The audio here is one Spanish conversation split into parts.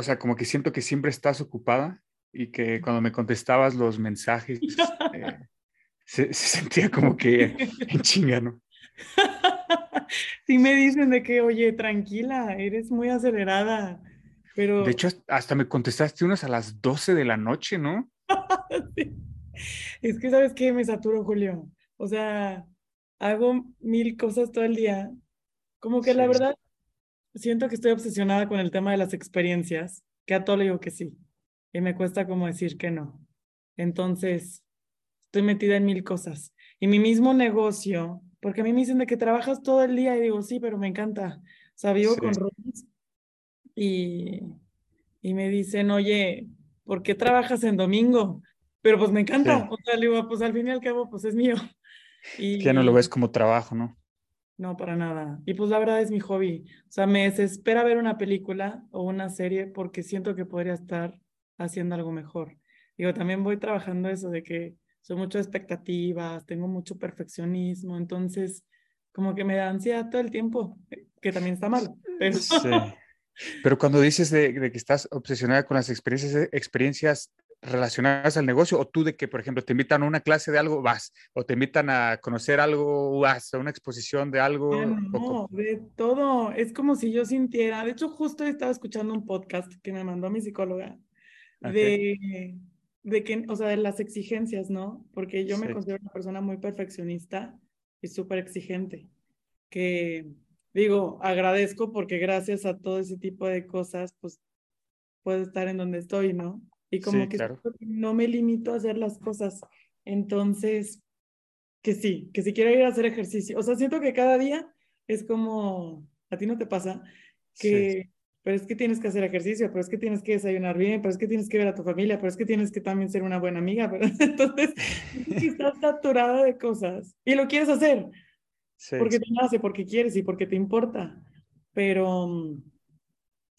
O, sea, como que siento que siempre estás ocupada y que cuando me contestabas los mensajes eh, se, se sentía como que en chinga, ¿no? Sí me dicen de que, oye, tranquila, eres muy acelerada, pero De hecho, hasta me contestaste unas a las 12 de la noche, ¿no? sí. es que, ¿sabes qué? Me saturo, Julio. O sea, hago mil cosas todo el día. Como que la verdad, siento que estoy obsesionada con el tema de las experiencias, que a todo le digo que sí, y me cuesta como decir que no. Entonces, estoy metida en mil cosas. Y mi mismo negocio, porque a mí me dicen de que trabajas todo el día y digo, sí, pero me encanta. O sea, vivo Sí. con roomies y, y me dicen, oye, ¿por qué trabajas en domingo? Pero pues me encanta. Sí. O sea, le digo, pues al fin y al cabo, pues es mío. Y Que ya no lo ves como trabajo, ¿no? No, para nada. Y pues la verdad es mi hobby. O sea, me desespera ver una película o una serie porque siento que podría estar haciendo algo mejor. Digo, también voy trabajando eso de que soy mucho de expectativas, tengo mucho perfeccionismo, entonces como que me da ansiedad todo el tiempo, que también está mal. Pero Sí. Pero cuando dices de, de que estás obsesionada con las experiencias, eh, experiencias relacionadas al negocio, o tú de que, por ejemplo, te invitan a una clase de algo, vas, o te invitan a conocer algo, vas, a una exposición de algo, Ah, o no, de todo. Es como si yo sintiera. De hecho, justo estaba escuchando un podcast que me mandó mi psicóloga Ok. de, de que, o sea, de las exigencias, ¿no? Porque yo me Sí. considero una persona muy perfeccionista y súper exigente. Que digo, agradezco porque gracias a todo ese tipo de cosas, pues puedo estar en donde estoy, ¿no? Y como Sí, que claro. no me limito a hacer las cosas. Entonces, que sí, que si quiero ir a hacer ejercicio. O sea, siento que cada día es como, a ti no te pasa, Sí. que, pero es que tienes que hacer ejercicio, pero es que tienes que desayunar bien, pero es que tienes que ver a tu familia, pero es que tienes que también ser una buena amiga, pero entonces estás saturada de cosas y lo quieres hacer Sí, porque te nace, porque quieres y porque te importa, pero mm,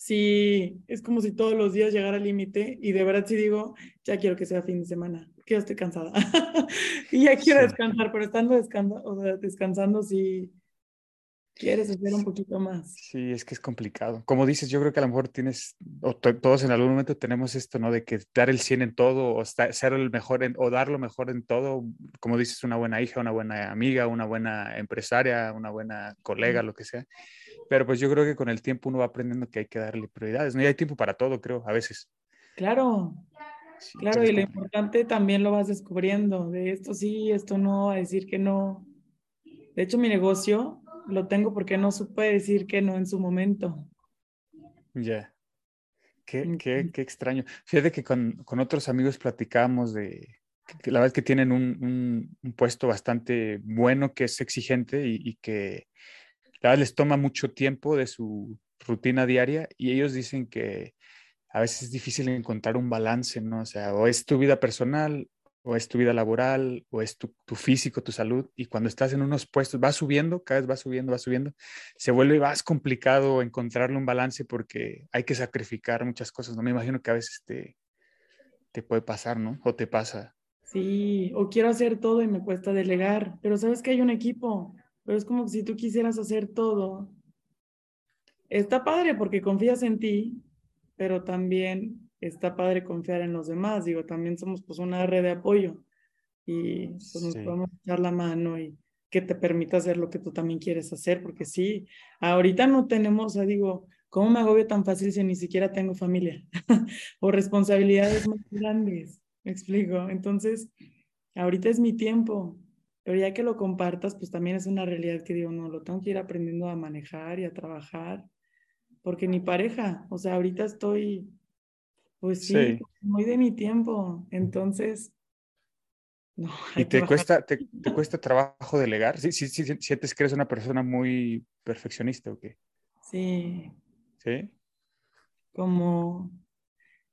sí, es como si todos los días llegara al límite y de verdad sí digo, ya quiero que sea fin de semana, que ya estoy cansada y ya quiero Sí. descansar, pero estando o sea, descansando sí quieres hacer un poquito más. Sí, es que es complicado. Como dices, yo creo que a lo mejor tienes, o to- todos en algún momento tenemos esto, ¿no? De que dar el 100 en todo, o esta- ser el mejor en, o dar lo mejor en todo, como dices, una buena hija, una buena amiga, una buena empresaria, una buena colega, lo que sea. Pero pues yo creo que con el tiempo uno va aprendiendo que hay que darle prioridades, ¿no? Y hay tiempo para todo, creo, a veces. Claro, Sí, claro, y lo importante también lo vas descubriendo, de esto sí, esto no, a decir que no. De hecho, mi negocio lo tengo porque no supe decir que no en su momento. Ya. Qué, qué, qué extraño. Fíjate que con, con otros amigos platicamos de que, la verdad es que tienen un, un- un puesto bastante bueno, que es exigente y, y que la verdad les toma mucho tiempo de su rutina diaria y ellos dicen que a veces es difícil encontrar un balance, ¿no? O sea, o es tu vida personal, o es tu vida laboral, o es tu, físico, tu salud, y cuando estás en unos puestos, va subiendo, cada vez va subiendo, va subiendo, se vuelve más complicado encontrarle un balance porque hay que sacrificar muchas cosas, ¿no? Me imagino que a veces te, te puede pasar, ¿no? O te pasa. Sí, o quiero hacer todo y me cuesta delegar, pero sabes que hay un equipo, pero es como si tú quisieras hacer todo. Está padre porque confías en ti, pero también está padre confiar en los demás. Digo, también somos pues una red de apoyo y pues nos Sí. podemos echar la mano y que te permita hacer lo que tú también quieres hacer, porque sí, ahorita no tenemos, o sea, digo, ¿cómo me agobio tan fácil si ni siquiera tengo familia o responsabilidades más grandes? Me explico. Entonces, ahorita es mi tiempo, pero ya que lo compartas, pues también es una realidad que digo, no, lo tengo que ir aprendiendo a manejar y a trabajar, porque mi pareja, o sea, ahorita estoy, pues sí, Sí. muy de mi tiempo, entonces, no, ¿Y te cuesta, te, te cuesta trabajo delegar? Sí, sí, sí, sientes que eres una persona muy perfeccionista o qué? Sí, ¿Sí? como,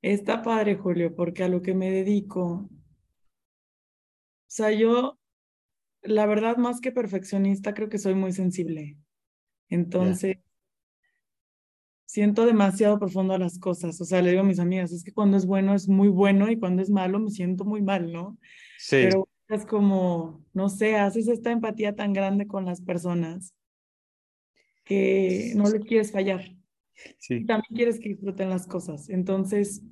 Está padre, Julio, porque a lo que me dedico, o sea, yo, la verdad, más que perfeccionista, creo que soy muy sensible. Entonces, siento demasiado profundo las cosas. O sea, le digo a mis amigas, es que cuando es bueno es muy bueno y cuando es malo me siento muy mal, ¿no? Sí, Pero es como, no sé, haces esta empatía tan grande con las personas que no le quieres fallar. sí, también quieres que disfruten las cosas. Entonces,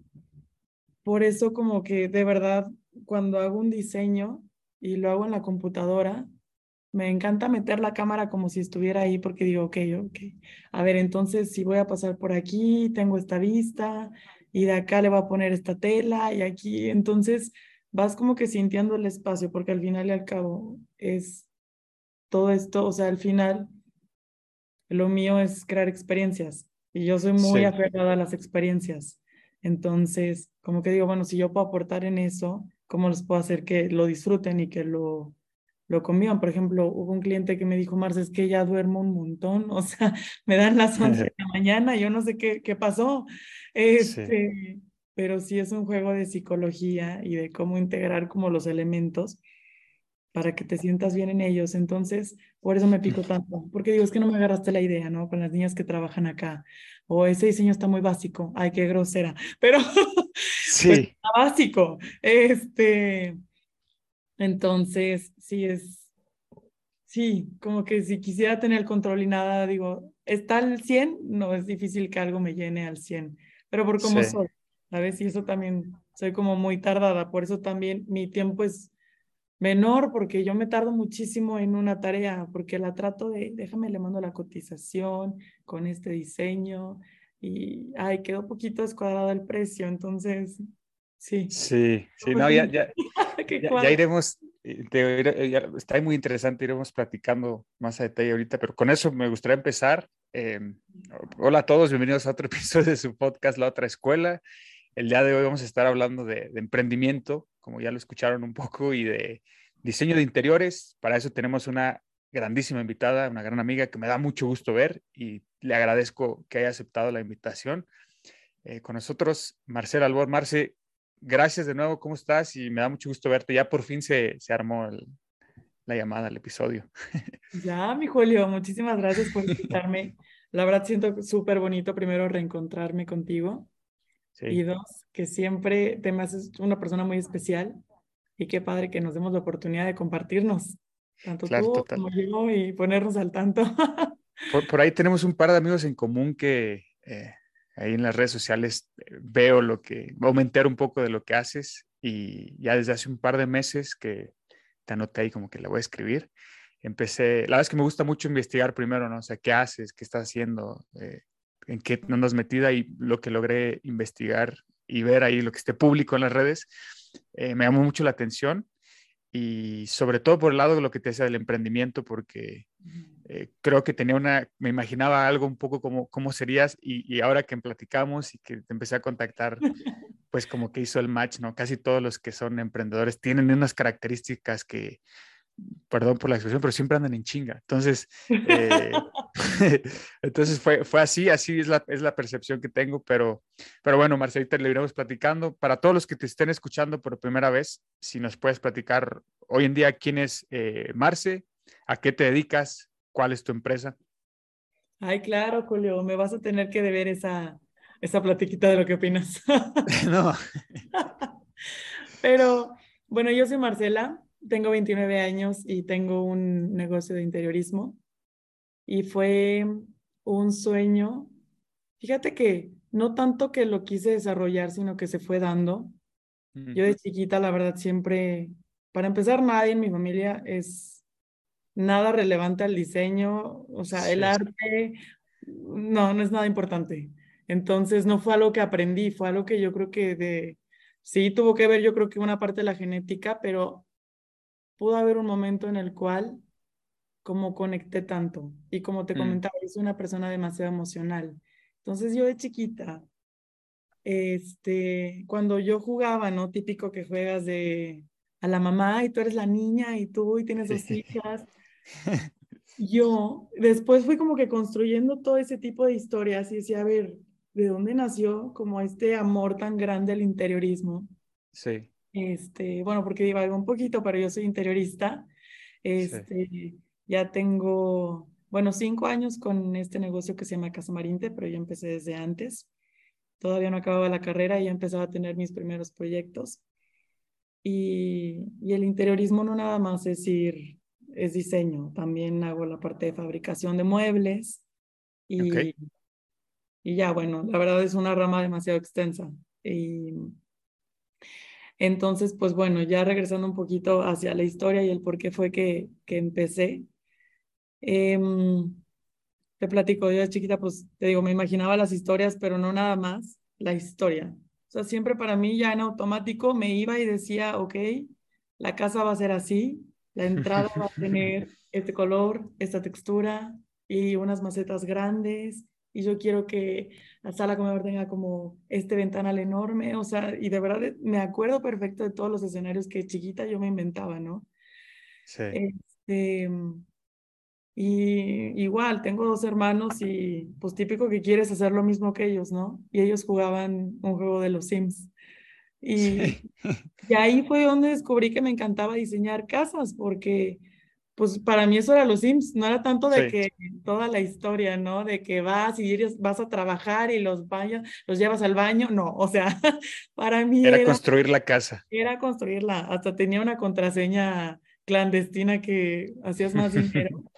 por eso como que de verdad, cuando hago un diseño y lo hago en la computadora, me encanta meter la cámara como si estuviera ahí porque digo, ok, ok. A ver, entonces si voy a pasar por aquí, tengo esta vista y de acá le voy a poner esta tela y aquí. Entonces vas como que sintiendo el espacio porque al final y al cabo es todo esto, o sea, al final lo mío es crear experiencias y yo soy muy Sí. aferrada a las experiencias. Entonces, como que digo, bueno, si yo puedo aportar en eso, ¿cómo les puedo hacer que lo disfruten y que lo, lo convivan? Por ejemplo, hubo un cliente que me dijo, Marce, es que ya duermo un montón, o sea, me dan las 11 de la mañana, yo no sé qué, qué pasó. Este, pero sí es un juego de psicología y de cómo integrar como los elementos para que te sientas bien en ellos. Entonces, por eso me pico tanto, porque digo, es que no me agarraste la idea, ¿no? Con las niñas que trabajan acá. O ese diseño está muy básico. Ay, qué grosera. Pero pues, sí, está básico. Este, entonces, sí es, sí, como que si quisiera tener el control y nada, digo, está al 100, no es difícil que algo me llene al 100, pero por cómo Sí. soy, ¿sabes? Y eso también, soy como muy tardada, por eso también mi tiempo es menor, porque yo me tardo muchísimo en una tarea, porque la trato de, déjame, le mando la cotización con este diseño y, ay, quedó poquito descuadrado el precio, entonces, sí. sí, sí, Pues no, ya, ya, ya, ya iremos, eh, te- eh, ya- está muy interesante, iremos platicando más a detalle ahorita, pero con eso me gustaría empezar. Eh, hola a todos, bienvenidos a otro episodio de su podcast La Otra Escuela. El día de hoy vamos a estar hablando de, de emprendimiento, como ya lo escucharon un poco, y de diseño de interiores. Para eso tenemos una grandísima invitada, una gran amiga que me da mucho gusto ver y le agradezco que haya aceptado la invitación. Eh, con nosotros, Marcela Albor. Marce, gracias de nuevo, ¿cómo estás? Y me da mucho gusto verte. Ya por fin se, se armó el- la llamada, el episodio. Ya, mi Julio, muchísimas gracias por invitarme. La verdad siento súper bonito primero reencontrarme contigo y Sí, dos, que siempre te me haces una persona muy especial y qué padre que nos demos la oportunidad de compartirnos, tanto Claro, tú total. como yo y ponernos al tanto. por, por ahí tenemos un par de amigos en común que eh, ahí en las redes sociales eh, veo lo que, aumentar un poco de lo que haces y ya desde hace un par de meses que te anoté ahí como que le voy a escribir. Empecé, la verdad es que me gusta mucho investigar primero, ¿no? O sea, ¿qué haces? ¿Qué estás haciendo? Eh, ¿En qué andas metida? Y lo que logré investigar y ver ahí lo que esté público en las redes, eh, me llamó mucho la atención y sobre todo por el lado de lo que te decía del emprendimiento, porque eh, creo que tenía una, me imaginaba algo un poco como cómo serías y, y ahora que platicamos y que te empecé a contactar, pues como que hizo el match, ¿no? Casi todos los que son emprendedores tienen unas características que, perdón por la expresión, pero siempre andan en chinga. Entonces, eh, entonces fue, fue así, así es la, es la percepción que tengo, pero, pero bueno, Marcelita, le iremos platicando. Para todos los que te estén escuchando por primera vez, si nos puedes platicar hoy en día quién es eh, Marce, a qué te dedicas, cuál es tu empresa. Ay, claro, Julio, me vas a tener que deber esa, esa platiquita de lo que opinas. no. Pero bueno, yo soy Marcela, tengo 29 años y tengo un negocio de interiorismo y fue un sueño. Fíjate que no tanto que lo quise desarrollar, sino que se fue dando. Yo de chiquita, la verdad, siempre, para empezar, nadie en mi familia es nada relevante al diseño, o sea, el arte, no, no es nada importante. Entonces, no fue algo que aprendí, fue algo que yo creo que de, sí tuvo que ver, yo creo que una parte de la genética, pero pudo haber un momento en el cual como conecté tanto y como te Mm. comentaba, yo soy una persona demasiado emocional. Entonces, yo de chiquita, este, cuando yo jugaba, ¿no? Típico que juegas de a la mamá y tú eres la niña y tú y tienes dos Sí. hijas. Yo después fui como que construyendo todo ese tipo de historias y decía, a ver, de dónde nació como este amor tan grande al interiorismo. Sí. Este, bueno, porque divago un poquito, pero yo soy interiorista. Este, ya tengo, bueno, cinco años con este negocio que se llama Casa Marinte, pero yo empecé desde antes. Todavía no acababa la carrera y ya empezaba a tener mis primeros proyectos. Y, y el interiorismo no nada más es ir, es diseño. También hago la parte de fabricación de muebles y, y ya, bueno, la verdad es una rama demasiado extensa. Y entonces, pues bueno, ya regresando un poquito hacia la historia y el por qué fue que, que empecé. Em, te platico, yo de chiquita, pues te digo, me imaginaba las historias, pero no nada más la historia. O sea, siempre para mí ya en automático me iba y decía, ok, la casa va a ser así, la entrada va a tener este color, esta textura y unas macetas grandes y yo quiero que la sala comedor tenga como este ventanal enorme, o sea, y de verdad me acuerdo perfecto de todos los escenarios que chiquita yo me inventaba, ¿no? Sí. Este, y igual, tengo dos hermanos y pues típico que quieres hacer lo mismo que ellos, ¿no? Y ellos jugaban un juego de los Sims. Y, y ahí fue donde descubrí que me encantaba diseñar casas, porque pues para mí eso era los Sims, no era tanto de que toda la historia, ¿no? De que vas y vas a trabajar y los baños, los llevas al baño, no, o sea, para mí era, construir la casa. Era construirla, hasta tenía una contraseña clandestina que hacías más dinero.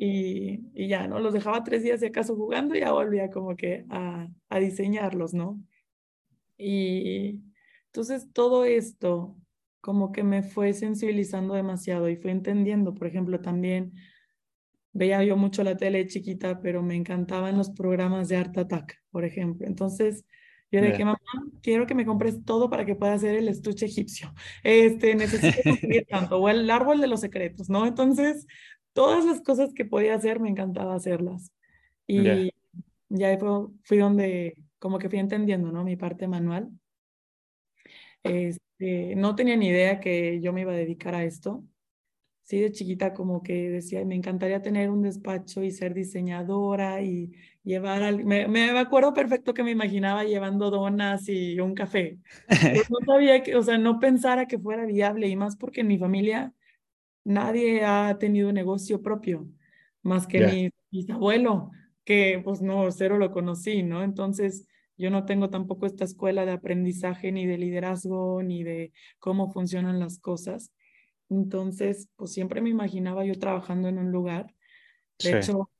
y, y, ya, ¿no? Los dejaba tres días de acaso jugando y ya volvía como que a, a diseñarlos, ¿no? Y entonces todo esto como que me fue sensibilizando demasiado y fue entendiendo, por ejemplo, también veía yo mucho la tele chiquita, pero me encantaban los programas de Art Attack, por ejemplo. Entonces, yo dije, mamá, quiero que me compres todo para que pueda hacer el estuche egipcio. Este, necesito conseguir tanto, o el árbol de los secretos, ¿no? Entonces, todas las cosas que podía hacer, me encantaba hacerlas. Y ya fue, fui donde, como que fui entendiendo, ¿no? Mi parte manual. Este, no tenía ni idea que yo me iba a dedicar a esto. Sí, de chiquita como que decía, me encantaría tener un despacho y ser diseñadora y llevar al... Me, me acuerdo perfecto que me imaginaba llevando donas y un café. no sabía que, o sea, no pensara que fuera viable y más porque en mi familia nadie ha tenido negocio propio, más que mi bisabuelo, que pues no, cero lo conocí, ¿no? Entonces, yo no tengo tampoco esta escuela de aprendizaje ni de liderazgo ni de cómo funcionan las cosas. Entonces, pues siempre me imaginaba yo trabajando en un lugar. De hecho,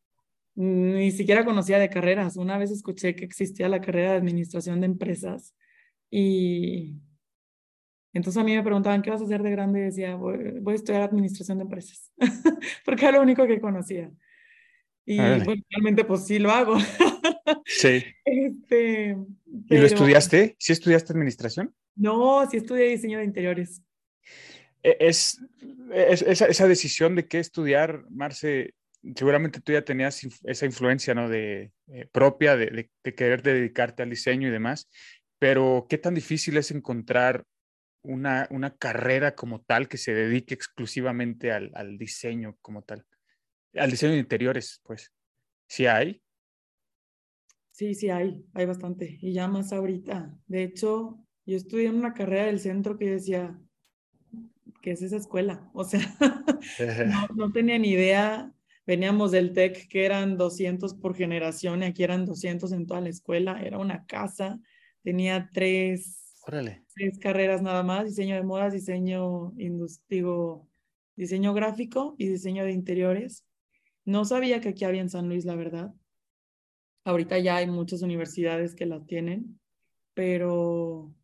ni siquiera conocía de carreras. Una vez escuché que existía la carrera de administración de empresas y entonces a mí me preguntaban, ¿qué vas a hacer de grande? Y decía, voy, voy a estudiar administración de empresas, porque era lo único que conocía. Y pues, realmente pues sí lo hago. Sí. Este, ¿Y lo estudiaste? ¿Sí estudiaste administración? No, sí estudié diseño de interiores. E, es, es esa, esa, decisión de qué estudiar, Marce, seguramente tú ya tenías esa influencia ¿no? de, eh, propia de, de, querer dedicarte al diseño y demás, pero ¿qué tan difícil es encontrar una, una carrera como tal que se dedique exclusivamente al, al diseño como tal? Al diseño de interiores, pues. ¿Sí hay? Sí, sí hay, hay bastante. Y ya más ahorita. De hecho, yo estudié en una carrera del centro que decía, ¿qué es esa escuela? O sea, no, no, tenía ni idea. Veníamos del TEC que eran 200 por generación y aquí eran 200 en toda la escuela. Era una casa, tenía tres, tres carreras nada más, diseño de modas, diseño, digo, diseño gráfico y diseño de interiores. No sabía que aquí había en San Luis, la verdad. Ahorita ya hay muchas universidades que la tienen, pero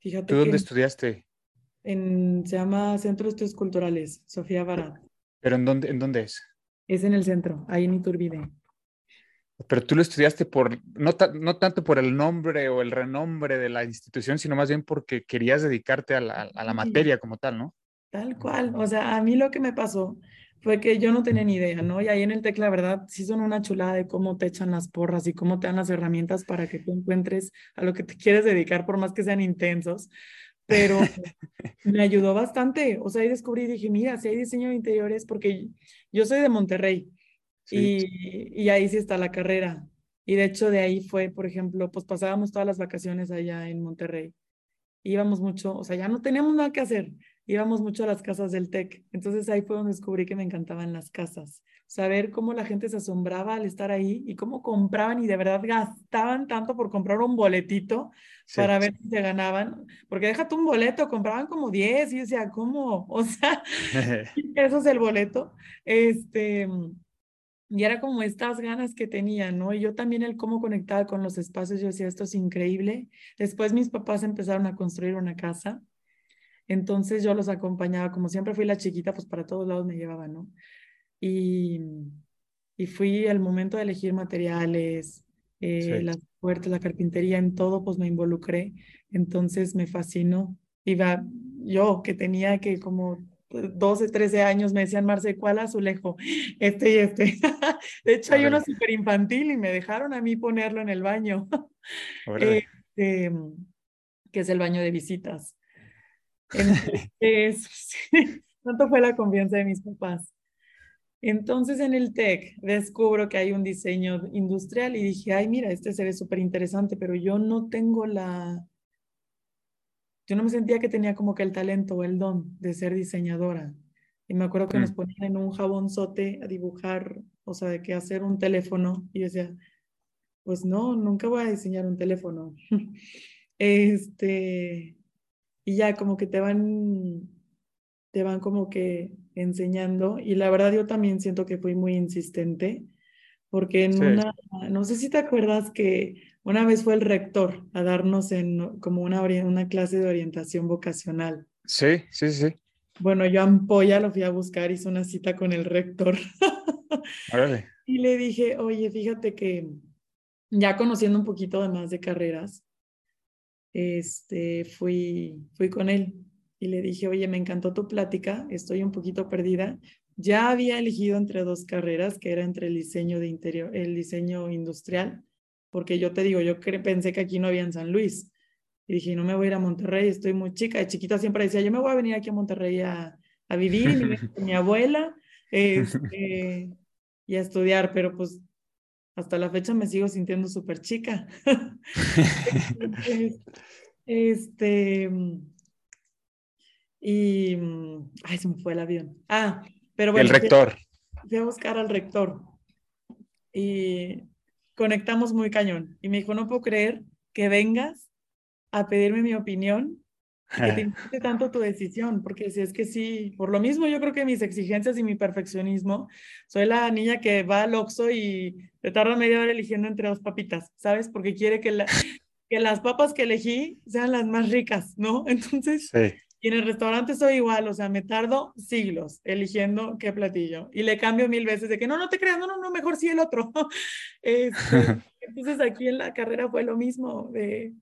fíjate. ¿Tú dónde estudiaste? En, se llama Centro de Estudios Culturales, Sofía Barat. ¿Pero en dónde, en dónde es? Es en el centro, ahí en Iturbide. Pero tú lo estudiaste por, no, no tanto por el nombre o el renombre de la institución, sino más bien porque querías dedicarte a la, a la materia como tal, ¿no? Tal cual. O sea, a mí lo que me pasó fue que yo no tenía ni idea, ¿no? Y ahí en el TEC, la verdad, sí son una chulada de cómo te echan las porras y cómo te dan las herramientas para que tú encuentres a lo que te quieres dedicar, por más que sean intensos. Pero me ayudó bastante. O sea, ahí descubrí y dije, mira, si hay diseño de interiores, porque yo soy de Monterrey y, y ahí sí está la carrera. Y de hecho de ahí fue, por ejemplo, pues pasábamos todas las vacaciones allá en Monterrey. Íbamos mucho, o sea, ya no teníamos nada que hacer, íbamos mucho a las casas del TEC. Entonces ahí fue donde descubrí que me encantaban las casas. Saber cómo la gente se asombraba al estar ahí y cómo compraban y de verdad gastaban tanto por comprar un boletito para ver si se ganaban. Porque déjate un boleto, compraban como 10 y decía, ¿cómo? O sea, eso es el boleto. Este, y era como estas ganas que tenía, ¿no? Y yo también el cómo conectaba con los espacios, yo decía, esto es increíble. Después mis papás empezaron a construir una casa entonces yo los acompañaba, como siempre fui la chiquita, pues para todos lados me llevaba, ¿no? Y, y fui al momento de elegir materiales, eh, las puertas, la carpintería, en todo, pues me involucré. Entonces me fascinó. Iba yo, que tenía que como 12, 13 años, me decían, Marce, ¿cuál azulejo? Este y este. de hecho, hay uno súper infantil y me dejaron a mí ponerlo en el baño, este, que es el baño de visitas. Entonces, tanto fue la confianza de mis papás. Entonces en el TEC descubro que hay un diseño industrial y dije, ay, mira, este se ve súper interesante, pero yo no tengo la, yo no me sentía que tenía como que el talento o el don de ser diseñadora. Y me acuerdo que nos mm. ponían en un jabonzote a dibujar, o sea, de que hacer un teléfono. Y yo decía, pues no, nunca voy a diseñar un teléfono. este, y ya como que te van, te van como que enseñando. Y la verdad yo también siento que fui muy insistente, porque en una, no sé si te acuerdas que una vez fue el rector a darnos en como una, una clase de orientación vocacional. Sí, sí, sí. Bueno, yo ampolla lo fui a buscar, hice una cita con el rector. Y le dije, oye, fíjate que ya conociendo un poquito de más de carreras, este, fui, fui con él y le dije, oye, me encantó tu plática, estoy un poquito perdida. Ya había elegido entre dos carreras, que era entre el diseño de interior, el diseño industrial, porque yo te digo, yo pensé que aquí no había en San Luis. Y dije, no me voy a ir a Monterrey, estoy muy chica. De chiquita siempre decía, yo me voy a venir aquí a Monterrey a, a vivir, mi abuela, este, y a estudiar, pero pues hasta la fecha me sigo sintiendo súper chica. este, y, ay, se me fue el avión. Ah, pero bueno. El rector. Fui a buscar al rector y conectamos muy cañón. Y me dijo, no puedo creer que vengas a pedirme mi opinión que te importe tanto tu decisión, porque si es que sí, por lo mismo yo creo que mis exigencias y mi perfeccionismo, soy la niña que va al Oxxo y te tarda media hora eligiendo entre dos papitas, ¿sabes? Porque quiere que, la, que las papas que elegí sean las más ricas, ¿no? Entonces, y en el restaurante soy igual, o sea, me tardo siglos eligiendo qué platillo y le cambio mil veces de que no, no te creas, no, no, no, mejor sí el otro. Este, entonces aquí en la carrera fue lo mismo, de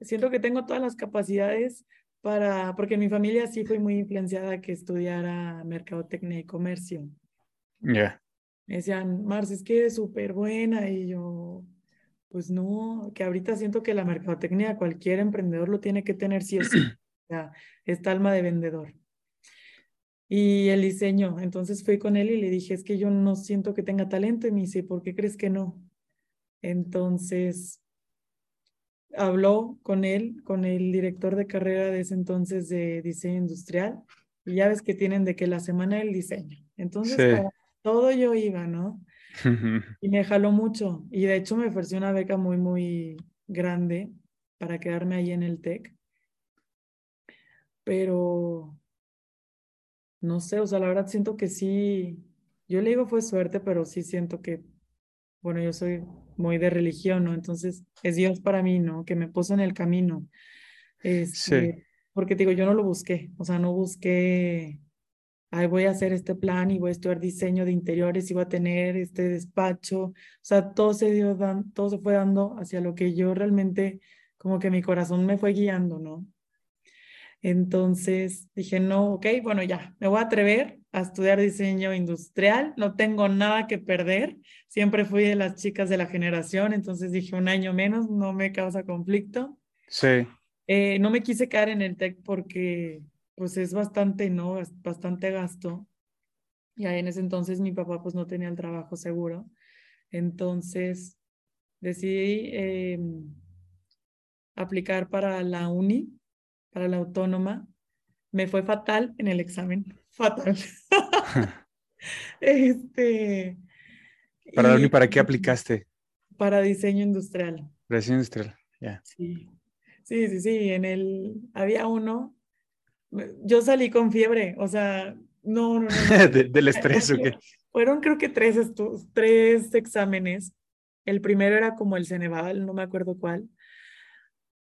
siento que tengo todas las capacidades para, porque mi familia sí fue muy influenciada que estudiara mercadotecnia y comercio. Ya. Me decían, Mars, es que eres súper buena y yo, pues no, que ahorita siento que la mercadotecnia cualquier emprendedor lo tiene que tener sí o sí, esta alma de vendedor. Y el diseño, entonces fui con él y le dije, es que yo no siento que tenga talento y me dice, ¿por qué crees que no? Entonces, habló con él, con el director de carrera de ese entonces de diseño industrial, y ya ves que tienen de que la semana del diseño. Entonces, todo yo iba, ¿no? y me jaló mucho. Y de hecho me ofreció una beca muy, muy grande para quedarme ahí en el TEC. Pero, no sé, o sea, la verdad siento que sí, yo le digo fue suerte, pero sí siento que, bueno, yo soy muy de religión, ¿no? Entonces es Dios para mí, ¿no? Que me puso en el camino. Este, sí. Porque digo, yo no lo busqué, o sea, no busqué, ay, voy a hacer este plan y voy a estudiar diseño de interiores y voy a tener este despacho. O sea, todo se dio, dan, todo se fue dando hacia lo que yo realmente, como que mi corazón me fue guiando, ¿no? Entonces dije, no, ok, bueno, ya, me voy a atrever a estudiar diseño industrial, no tengo nada que perder, siempre fui de las chicas de la generación, entonces dije, un año menos, no me causa conflicto. Sí. Eh, no me quise caer en el TEC porque pues es bastante, ¿no? Es bastante gasto. Y ahí en ese entonces mi papá pues no tenía el trabajo seguro. Entonces decidí eh, aplicar para la uni, para la autónoma. Me fue fatal en el examen, fatal. este, ¿Para y- para qué aplicaste? Para diseño industrial. Diseño industrial, ya. Sí, sí, sí, sí. En el, había uno, yo salí con fiebre, o sea, no, no, no. no. De- del estrés, ¿o qué? Fueron creo que tres, tres exámenes. El primero era como el Ceneval, no me acuerdo cuál.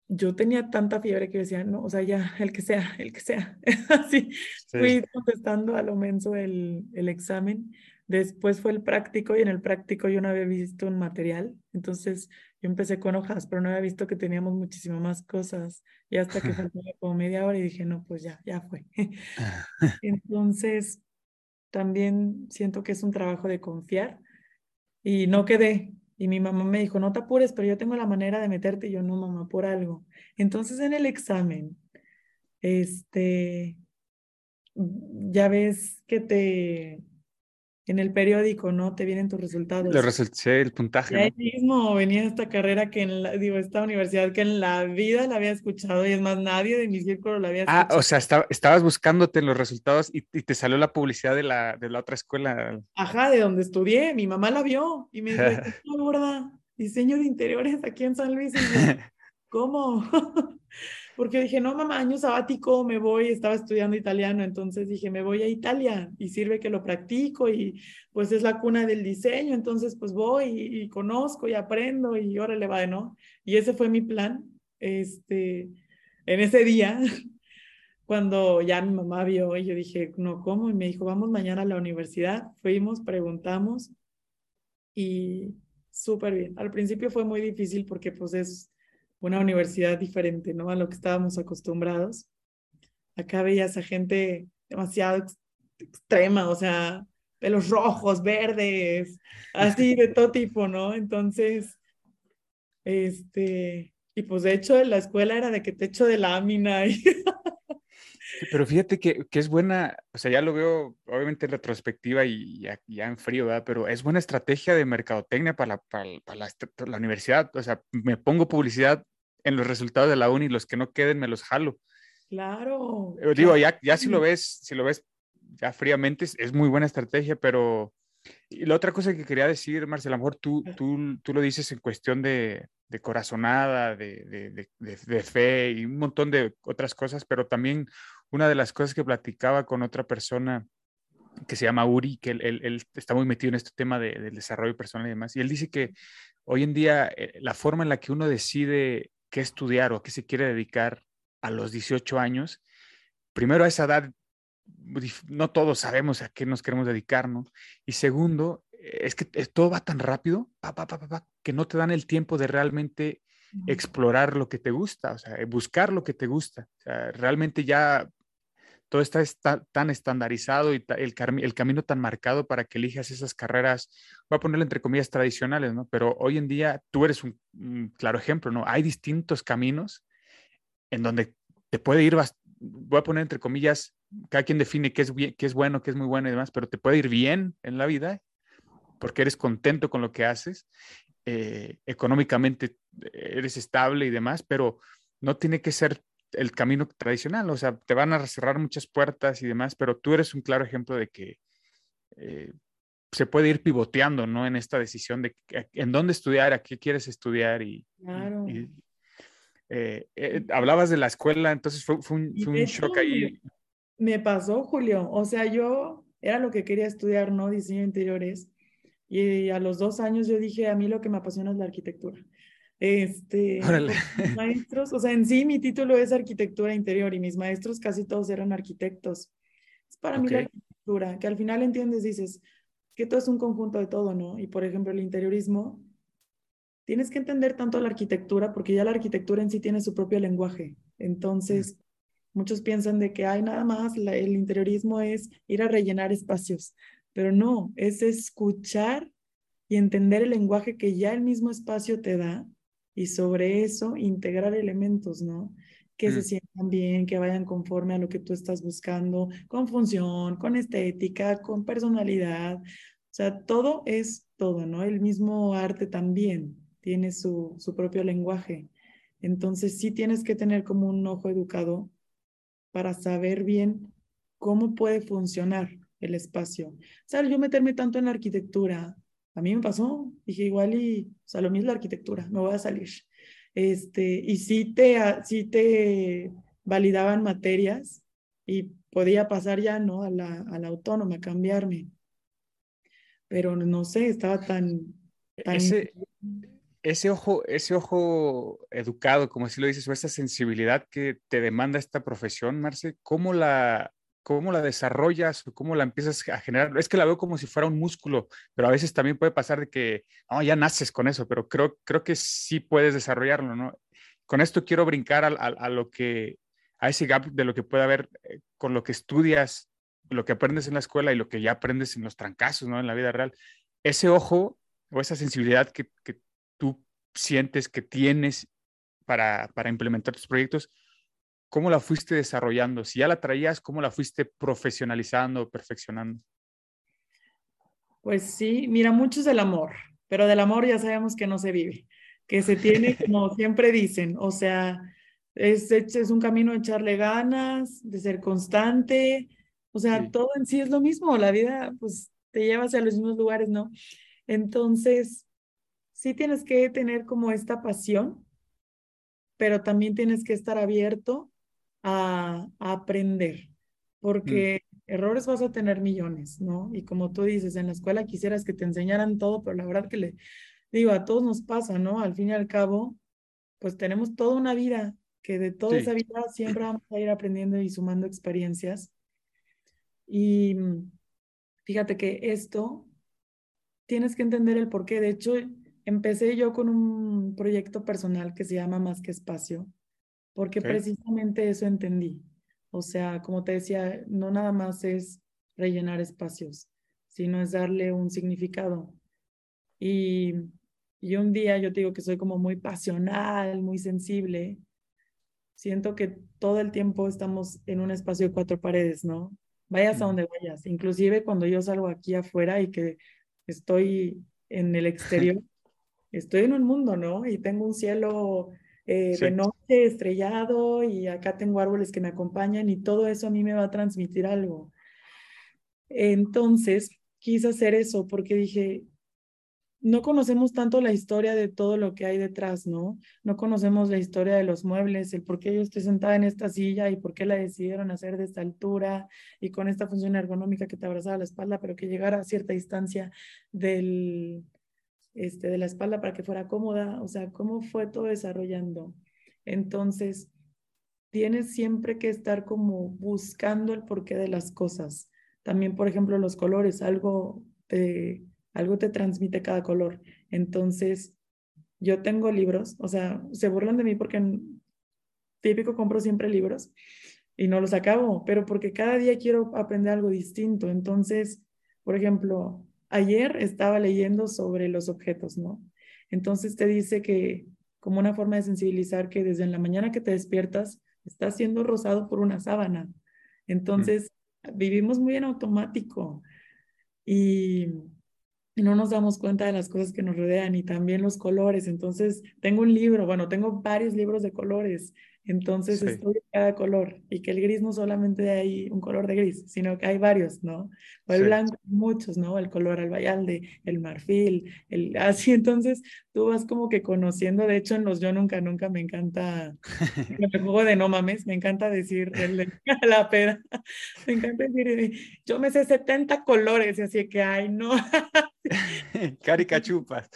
Yo tenía tanta fiebre que decía, no, o sea, ya, el que sea, el que sea. Así Sí. fui contestando a lo menso el, el examen. Después fue el práctico y en el práctico yo no había visto un material. Entonces yo empecé con hojas, pero no había visto que teníamos muchísimas más cosas. Y hasta que faltaba como media hora y dije, no, pues ya, ya fue. Entonces, también siento que es un trabajo de confiar y no quedé. Y mi mamá me dijo, no te apures, pero yo tengo la manera de meterte. Y yo, no, mamá, por algo. Entonces, en el examen, este, ya ves que te, en el periódico, ¿no? Te vienen tus resultados. Le resulté el puntaje, Y ahí ¿no? mismo venía esta carrera que en la, digo, esta universidad que en la vida la había escuchado y es más, nadie de mi círculo la había Ah, escuchado. o sea, esta- estabas buscándote los resultados y, y te salió la publicidad de la, de la otra escuela. Ajá, de donde estudié, mi mamá la vio y me dijo, "¿Estás gorda? Diseño de interiores aquí en San Luis. Y yo, ¿cómo? Porque dije, no, mamá, año sabático, me voy, estaba estudiando italiano, entonces dije, me voy a Italia y sirve que lo practico y pues es la cuna del diseño, entonces pues voy y, y conozco y aprendo y órale va, ¿no? Y ese fue mi plan, este, en ese día, cuando ya mi mamá vio y yo dije, no, ¿cómo? Y me dijo, vamos mañana a la universidad, fuimos, preguntamos y súper bien. Al principio fue muy difícil porque pues es una universidad diferente, ¿no? A lo que estábamos acostumbrados. Acá veías a gente demasiado ex- extrema, o sea, pelos rojos, verdes, así de todo tipo, ¿no? Entonces, este, y pues de hecho la escuela era de que te echo de lámina y Pero fíjate que, que es buena, o sea, ya lo veo obviamente en retrospectiva y ya, ya en frío, ¿verdad? Pero es buena estrategia de mercadotecnia para la, para, para la para la universidad. O sea, me pongo publicidad en los resultados de la uni, los que no queden me los jalo. claro. Eh, Digo, claro. ya, ya si lo ves, si lo ves ya fríamente, es, es muy buena estrategia, pero y la otra cosa que quería decir, Marcela, a lo mejor tú, tú, tú lo dices en cuestión de, de corazonada, de, de- de fe y un montón de otras cosas, pero también una de las cosas que platicaba con otra persona que se llama Uri, que él, está muy metido en este tema de- del desarrollo personal y demás, y él dice que hoy en día eh, la forma en la que uno decide qué estudiar o qué se quiere dedicar a los 18 años, primero a esa edad, no todos sabemos a qué nos queremos dedicar, ¿no? Y segundo, eh, es que es- todo va tan rápido, que no te dan el tiempo de realmente explorar lo que te gusta, buscar lo que te gusta. Realmente ya todo está, tan estandarizado y el, cami- el camino tan marcado para que elijas esas carreras, voy a ponerle entre comillas tradicionales, ¿no? Pero hoy en día tú eres un, claro ejemplo, ¿no? Hay distintos caminos en donde te puede ir, voy a poner entre comillas, cada quien define qué es, qué es bueno, qué es muy bueno y demás, pero te puede ir bien en la vida porque eres contento con lo que haces, eh, económicamente eres estable y demás, pero no tiene que ser el camino tradicional, o sea, te van a cerrar muchas puertas y demás, pero tú eres un claro ejemplo de que eh, se puede ir pivoteando, ¿no? En esta decisión de en dónde estudiar, a qué quieres estudiar y, y- Claro. y, eh, eh, hablabas de la escuela, entonces fue, fue un, Y fue un shock ahí. Me pasó, Julio. O sea, yo era lo que quería estudiar, ¿no? Diseño de interiores. Y a los dos años yo dije, a mí lo que me apasiona es la arquitectura. Este, mis maestros, o sea, en sí mi título es arquitectura interior y mis maestros casi todos eran arquitectos. Es para mí la arquitectura, que al final entiendes, dices, que todo es un conjunto de todo, ¿no? Y por ejemplo, el interiorismo, tienes que entender tanto la arquitectura porque ya la arquitectura en sí tiene su propio lenguaje. Entonces, muchos piensan de que hay nada más, la- el interiorismo es ir a rellenar espacios, pero no, es escuchar y entender el lenguaje que ya el mismo espacio te da y sobre eso integrar elementos, ¿no? Que se Mm. sientan bien, que vayan conforme a lo que tú estás buscando, con función, con estética, con personalidad. O sea, todo es todo, ¿no? El mismo arte también tiene su, su propio lenguaje. Entonces sí tienes que tener como un ojo educado para saber bien cómo puede funcionar el espacio. ¿Sabes? Yo meterme tanto en la arquitectura, a mí me pasó, dije igual y, o sea, lo mismo la arquitectura, me voy a salir. Este, y sí te, sí te validaban materias y podía pasar ya, ¿no? A la, a la autónoma, cambiarme. Pero no sé, estaba tan... tan Ese, ese, ojo, ese ojo educado, como así lo dices, o esa sensibilidad que te demanda esta profesión, Marce, ¿cómo la, cómo la desarrollas o cómo la empiezas a generar. Es que la veo como si fuera un músculo, pero a veces también puede pasar de que, no, ya naces con eso, pero creo, creo que sí puedes desarrollarlo, ¿no? Con esto quiero brincar a, a, a lo que, a ese gap de lo que puede haber eh, con lo que estudias, lo que aprendes en la escuela y lo que ya aprendes en los trancazos, ¿no? En la vida real. Ese ojo o esa sensibilidad que, que tú sientes que tienes para, para implementar tus proyectos, ¿cómo la fuiste desarrollando? Si ya la traías, ¿cómo la fuiste profesionalizando, perfeccionando? Pues sí, mira, mucho es del amor, pero del amor ya sabemos que no se vive, que se tiene, como siempre dicen, o sea, es, es un camino de echarle ganas, de ser constante, o sea, sí. todo en sí es lo mismo, la vida pues te lleva hacia los mismos lugares, ¿no? Entonces, sí tienes que tener como esta pasión, pero también tienes que estar abierto a, a aprender, porque mm. errores vas a tener millones, ¿no? Y como tú dices, en la escuela quisieras que te enseñaran todo, pero la verdad que le digo, a todos nos pasa, ¿no? Al fin y al cabo, pues tenemos toda una vida, que de toda sí. esa vida siempre vamos a ir aprendiendo y sumando experiencias. Y mm, fíjate que esto tienes que entender el porqué. De hecho, empecé yo con un proyecto personal que se llama Más que Espacio, porque okay. precisamente eso entendí. O sea, como te decía, no nada más es rellenar espacios, sino es darle un significado. Y, y un día yo te digo que soy como muy pasional, muy sensible. Siento que todo el tiempo estamos en un espacio de cuatro paredes, ¿no? Vayas a donde vayas. Inclusive cuando yo salgo aquí afuera y que estoy en el exterior, estoy en un mundo, ¿no? Y tengo un cielo eh, sí. de noche estrellado y acá tengo árboles que me acompañan y todo eso a mí me va a transmitir algo. Entonces, quise hacer eso porque dije, no conocemos tanto la historia de todo lo que hay detrás, ¿no? No conocemos la historia de los muebles, el por qué yo estoy sentada en esta silla y por qué la decidieron hacer de esta altura y con esta función ergonómica que te abrazaba la espalda, pero que llegara a cierta distancia del, este, de la espalda para que fuera cómoda, o sea, cómo fue todo desarrollando. Entonces, tienes siempre que estar como buscando el porqué de las cosas. También, por ejemplo, los colores, algo te, algo te transmite cada color. Entonces, yo tengo libros, o sea, se burlan de mí porque típico compro siempre libros y no los acabo, pero porque cada día quiero aprender algo distinto. Entonces, por ejemplo, ayer estaba leyendo sobre los objetos, ¿no? Entonces te dice que como una forma de sensibilizar que desde la mañana que te despiertas estás siendo rozado por una sábana. Entonces vivimos muy en automático y, no nos damos cuenta de las cosas que nos rodean y también los colores. Entonces tengo un libro, bueno, tengo varios libros de colores entonces sí. estudia cada color y que el gris no solamente hay un color de gris, sino que hay varios, ¿no? O el sí. blanco, muchos, ¿no? El color albayalde, el marfil, el así. Entonces tú vas como que conociendo, de hecho en los yo nunca, nunca me encanta, el juego de no mames, me encanta decir el de la peda, me encanta decir, yo me sé 70 colores y así que, ay, no. Caricachupas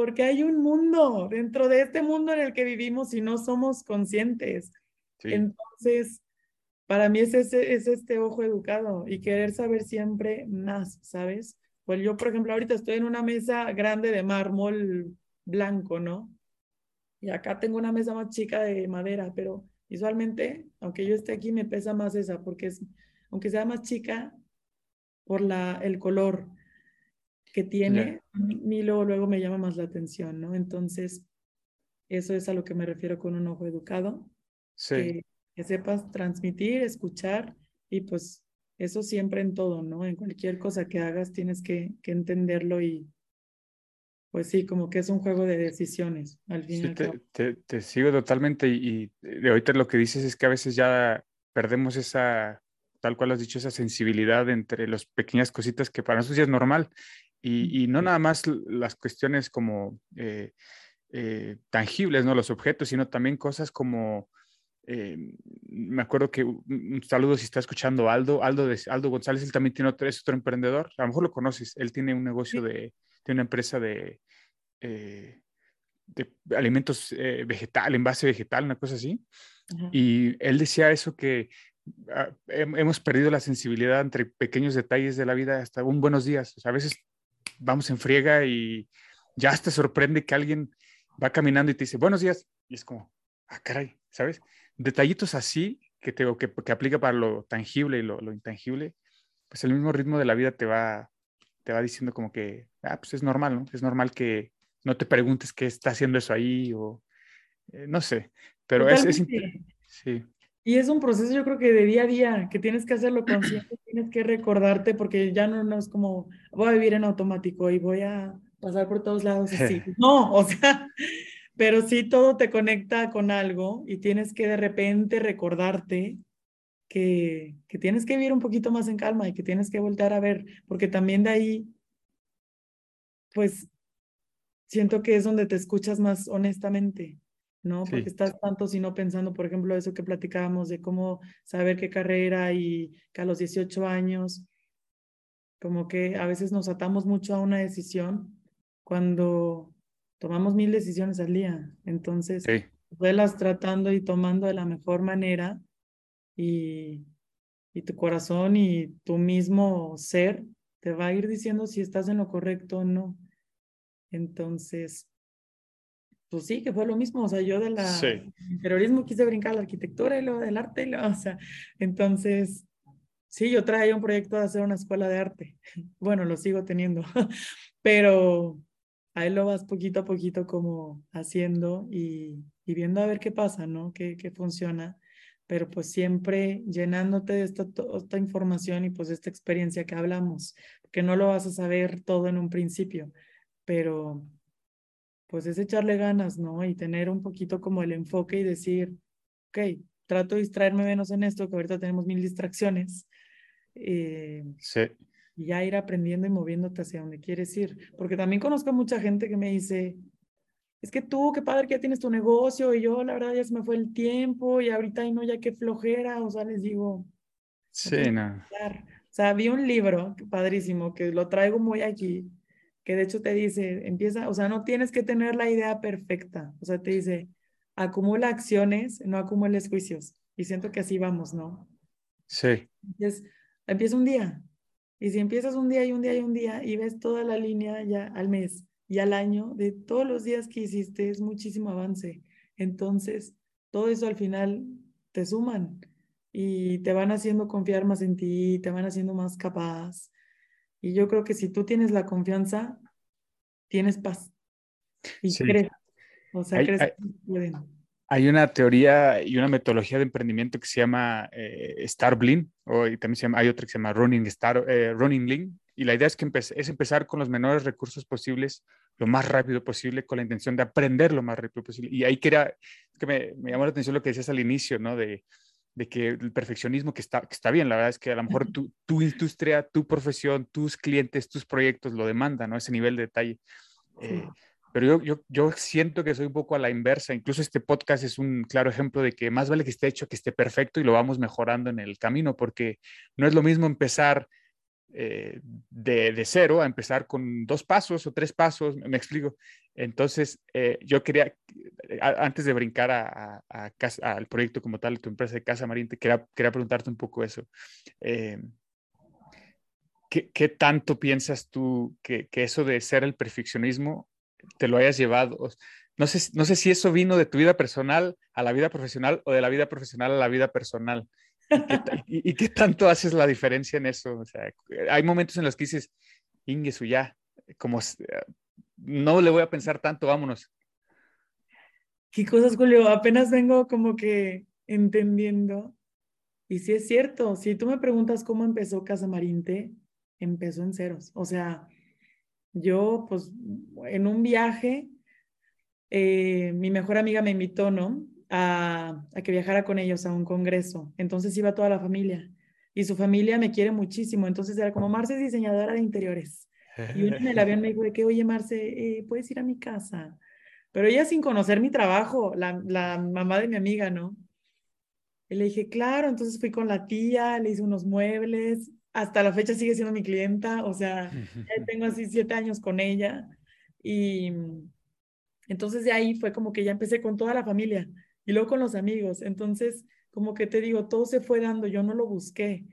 porque hay un mundo dentro de este mundo en el que vivimos y no somos conscientes. Sí. Entonces, para mí es, ese, es este ojo educado y querer saber siempre más, ¿sabes? Pues yo, por ejemplo, ahorita estoy en una mesa grande de mármol blanco, ¿no? Y acá tengo una mesa más chica de madera, pero visualmente, aunque yo esté aquí, me pesa más esa, porque es, aunque sea más chica, por la, el color, que tiene, yeah. a mí luego, luego me llama más la atención, ¿no? Entonces, eso es a lo que me refiero con un ojo educado. Sí. Que, que, sepas transmitir, escuchar y pues eso siempre en todo, ¿no? En cualquier cosa que hagas tienes que, que entenderlo y, pues sí, como que es un juego de decisiones al Sí, final. te, te- te sigo totalmente y, y ahorita lo que dices es que a veces ya perdemos esa, tal cual has dicho, esa sensibilidad entre las pequeñas cositas que para nosotros ya es normal y, y no nada más las cuestiones como eh, eh, tangibles, ¿no? Los objetos, sino también cosas como, eh, me acuerdo que un, saludo si está escuchando Aldo, Aldo, de, Aldo González, él también tiene otro, es otro emprendedor, a lo mejor lo conoces, él tiene un negocio de, tiene una empresa de, eh, de alimentos eh, vegetal, en base vegetal, una cosa así. Y él decía eso que ah, hem- hemos perdido la sensibilidad entre pequeños detalles de la vida hasta un buenos días. O sea, a veces vamos en friega y ya te sorprende que alguien va caminando y te dice buenos días. Y es como, ah, caray, ¿sabes? Detallitos así que, te, que, que aplica para lo tangible y lo, lo intangible, pues el mismo ritmo de la vida te va, te va diciendo como que, ah, pues es normal, ¿no? Es normal que no te preguntes qué está haciendo eso ahí o eh, no sé, pero es, es sí, Y es un proceso, yo creo que de día a día, que tienes que hacerlo consciente, tienes que recordarte, porque ya no, no es como voy a vivir en automático y voy a pasar por todos lados así. No, o sea, pero sí todo te conecta con algo y tienes que de repente recordarte que, que tienes que vivir un poquito más en calma y que tienes que voltear a ver, porque también de ahí, pues, siento que es donde te escuchas más honestamente. ¿No? Sí. Porque estás tanto sino pensando, por ejemplo, eso que platicábamos de cómo saber qué carrera y que a los 18 años, como que a veces nos atamos mucho a una decisión cuando tomamos mil decisiones al día. Entonces, sí, velas tratando y tomando de la mejor manera y, y tu corazón y tu mismo ser te va a ir diciendo si estás en lo correcto o no. Entonces, pues sí, que fue lo mismo, o sea, yo de la Sí. interiorismo quise brincar a la arquitectura y luego del arte, y luego, o sea, entonces, sí, yo traía un proyecto de hacer una escuela de arte, bueno, lo sigo teniendo, pero ahí lo vas poquito a poquito como haciendo y, y viendo a ver qué pasa, ¿no? Qué, qué funciona, pero pues siempre llenándote de esta, esta información y pues esta experiencia que hablamos, que no lo vas a saber todo en un principio, pero pues es echarle ganas, ¿no? Y tener un poquito como el enfoque y decir, ok, trato de distraerme menos en esto, que ahorita tenemos mil distracciones, eh, sí, y ya ir aprendiendo y moviéndote hacia donde quieres ir. Porque también conozco a mucha gente que me dice, es que tú, qué padre que ya tienes tu negocio, y yo, la verdad, ya se me fue el tiempo, y ahorita, ay, no, ya qué flojera, o sea, les digo, sí, no. O sea, vi un libro padrísimo que lo traigo muy aquí, que de hecho te dice, empieza, o sea, no tienes que tener la idea perfecta, o sea, te dice, acumula acciones, no acumules juicios. Y siento que así vamos, ¿no? Sí, Entonces, empieza un día. Y si empiezas un día y un día y un día y ves toda la línea ya al mes y al año de todos los días que hiciste, es muchísimo avance. Entonces, todo eso al final te suman y te van haciendo confiar más en ti, te van haciendo más capaz. Y yo creo que si tú tienes la confianza, tienes paz y Sí. crees. O sea, Hay- crees hay- que pueden. Hay una teoría y una metodología de emprendimiento que se llama eh, Star Blin, o y también se llama, hay otra que se llama Running, Star, eh, Running Lean, y la idea es que empe- es empezar con los menores recursos posibles, lo más rápido posible, con la intención de aprender lo más rápido posible. Y ahí quería, es que me, me llamó la atención lo que decías al inicio, ¿no? De, de que el perfeccionismo que está, que está bien, la verdad es que a lo mejor tu, tu industria, tu profesión, tus clientes, tus proyectos lo demandan, ¿no? Ese nivel de detalle. Eh, pero yo, yo, yo siento que soy un poco a la inversa. Incluso este podcast es un claro ejemplo de que más vale que esté hecho que esté perfecto y lo vamos mejorando en el camino, porque no es lo mismo empezar eh, de, de cero a empezar con dos pasos o tres pasos, me explico. Entonces, eh, yo quería, antes de brincar a, casa- al proyecto como tal, tu empresa de Casa Marín, te quería, quería preguntarte un poco eso. Eh, ¿qué, qué tanto piensas tú que, que eso de ser el perfeccionismo te lo hayas llevado? No sé, no sé si eso vino de tu vida personal a la vida profesional o de la vida profesional a la vida personal. ¿Y qué, tanto haces la diferencia en eso? O sea, hay momentos en los que dices, Ingesu, ya, como no le voy a pensar tanto, vámonos. ¿Qué cosas, Julio? Apenas vengo como que entendiendo. Y sí es cierto, si tú me preguntas cómo empezó Casa Marinte, empezó en ceros. O sea, yo, pues, en un viaje, eh, mi mejor amiga me invitó, ¿no? A, a, que viajara con ellos a un congreso. Entonces iba toda la familia y su familia me quiere muchísimo. Entonces era como, Marce es diseñadora de interiores. Y uno en el avión me dijo de que, oye, Marce, eh, ¿puedes ir a mi casa? Pero ella sin conocer mi trabajo, la, la mamá de mi amiga, ¿no? Y le dije, claro, entonces fui con la tía, le hice unos muebles, hasta la fecha sigue siendo mi clienta, o sea, ya tengo así siete años con ella. Y entonces de ahí fue como que ya empecé con toda la familia y luego con los amigos. Entonces, como que te digo, todo se fue dando, yo no lo busqué.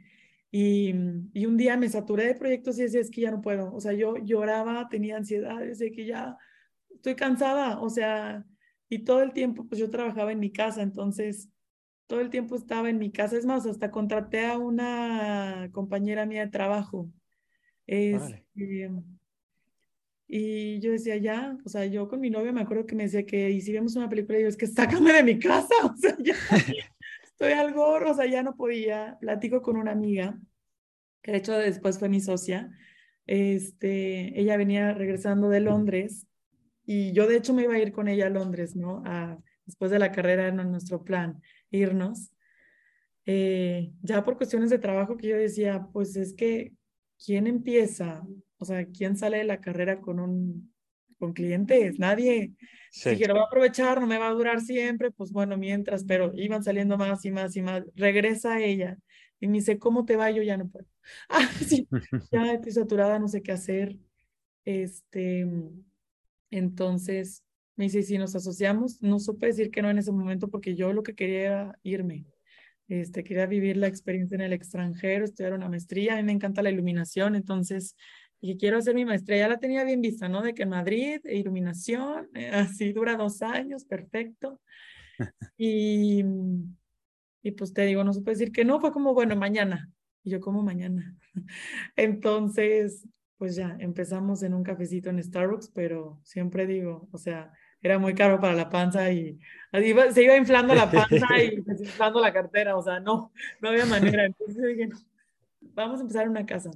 Y, y un día me saturé de proyectos y decía, es que ya no puedo. O sea, yo lloraba, tenía ansiedad, de que ya estoy cansada, o sea, y todo el tiempo, pues yo trabajaba en mi casa, entonces todo el tiempo estaba en mi casa. Es más, hasta contraté a una compañera mía de trabajo. Este, y yo decía, ya, o sea, yo con mi novio me acuerdo que me decía que, y si vemos una película, y yo, es que sácame de mi casa, o sea, ya estoy algo, o sea, ya no podía. Platico con una amiga, que de hecho después fue mi socia. Este, ella venía regresando de Londres y yo de hecho me iba a ir con ella a Londres, ¿no? A, después de la carrera en nuestro plan, irnos. Eh, ya por cuestiones de trabajo que yo decía, pues es que, ¿quién empieza? O sea, ¿quién sale de la carrera con un con clientes? Nadie. Si quiero aprovechar, no me va a durar siempre, pues bueno, mientras, pero iban saliendo más y más y más. Regresa ella y me dice, ¿cómo te va? Yo ya no puedo. Ah, sí, ya estoy saturada, no sé qué hacer. Este, entonces, me dice, si nos asociamos, no supe decir que no en ese momento porque yo lo que quería era irme. Este, quería vivir la experiencia en el extranjero, estudiar una maestría, a mí me encanta la iluminación, entonces y quiero hacer mi maestría, ya la tenía bien vista, ¿no? De que en Madrid, iluminación, eh, así dura dos años, perfecto. Y, y pues te digo, no supe decir que no, fue como, bueno, mañana. Y yo como mañana. Entonces, pues ya empezamos en un cafecito en Starbucks, pero siempre digo, o sea, era muy caro para la panza y se iba inflando la panza y inflando la cartera, o sea, no, no había manera. Entonces dije, vamos a empezar una casa.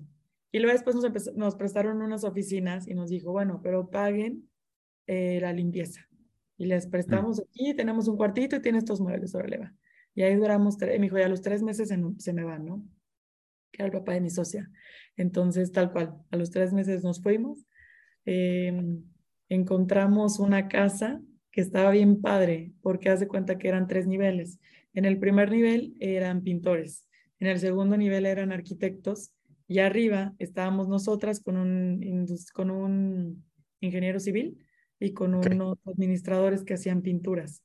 Y luego después nos, nos prestaron unas oficinas y nos dijo, bueno, pero paguen eh, la limpieza. Y les prestamos aquí, tenemos un cuartito y tiene estos muebles, órale va. Y ahí duramos, tres, me dijo, ya los tres meses se me van, ¿no? que era el papá de mi socia. Entonces, tal cual, a los tres meses nos fuimos. Em, encontramos una casa que estaba bien padre, porque hace cuenta que eran tres niveles. En el primer nivel eran pintores, en el segundo nivel eran arquitectos y arriba estábamos nosotras con un, con un ingeniero civil y con unos administradores que hacían pinturas.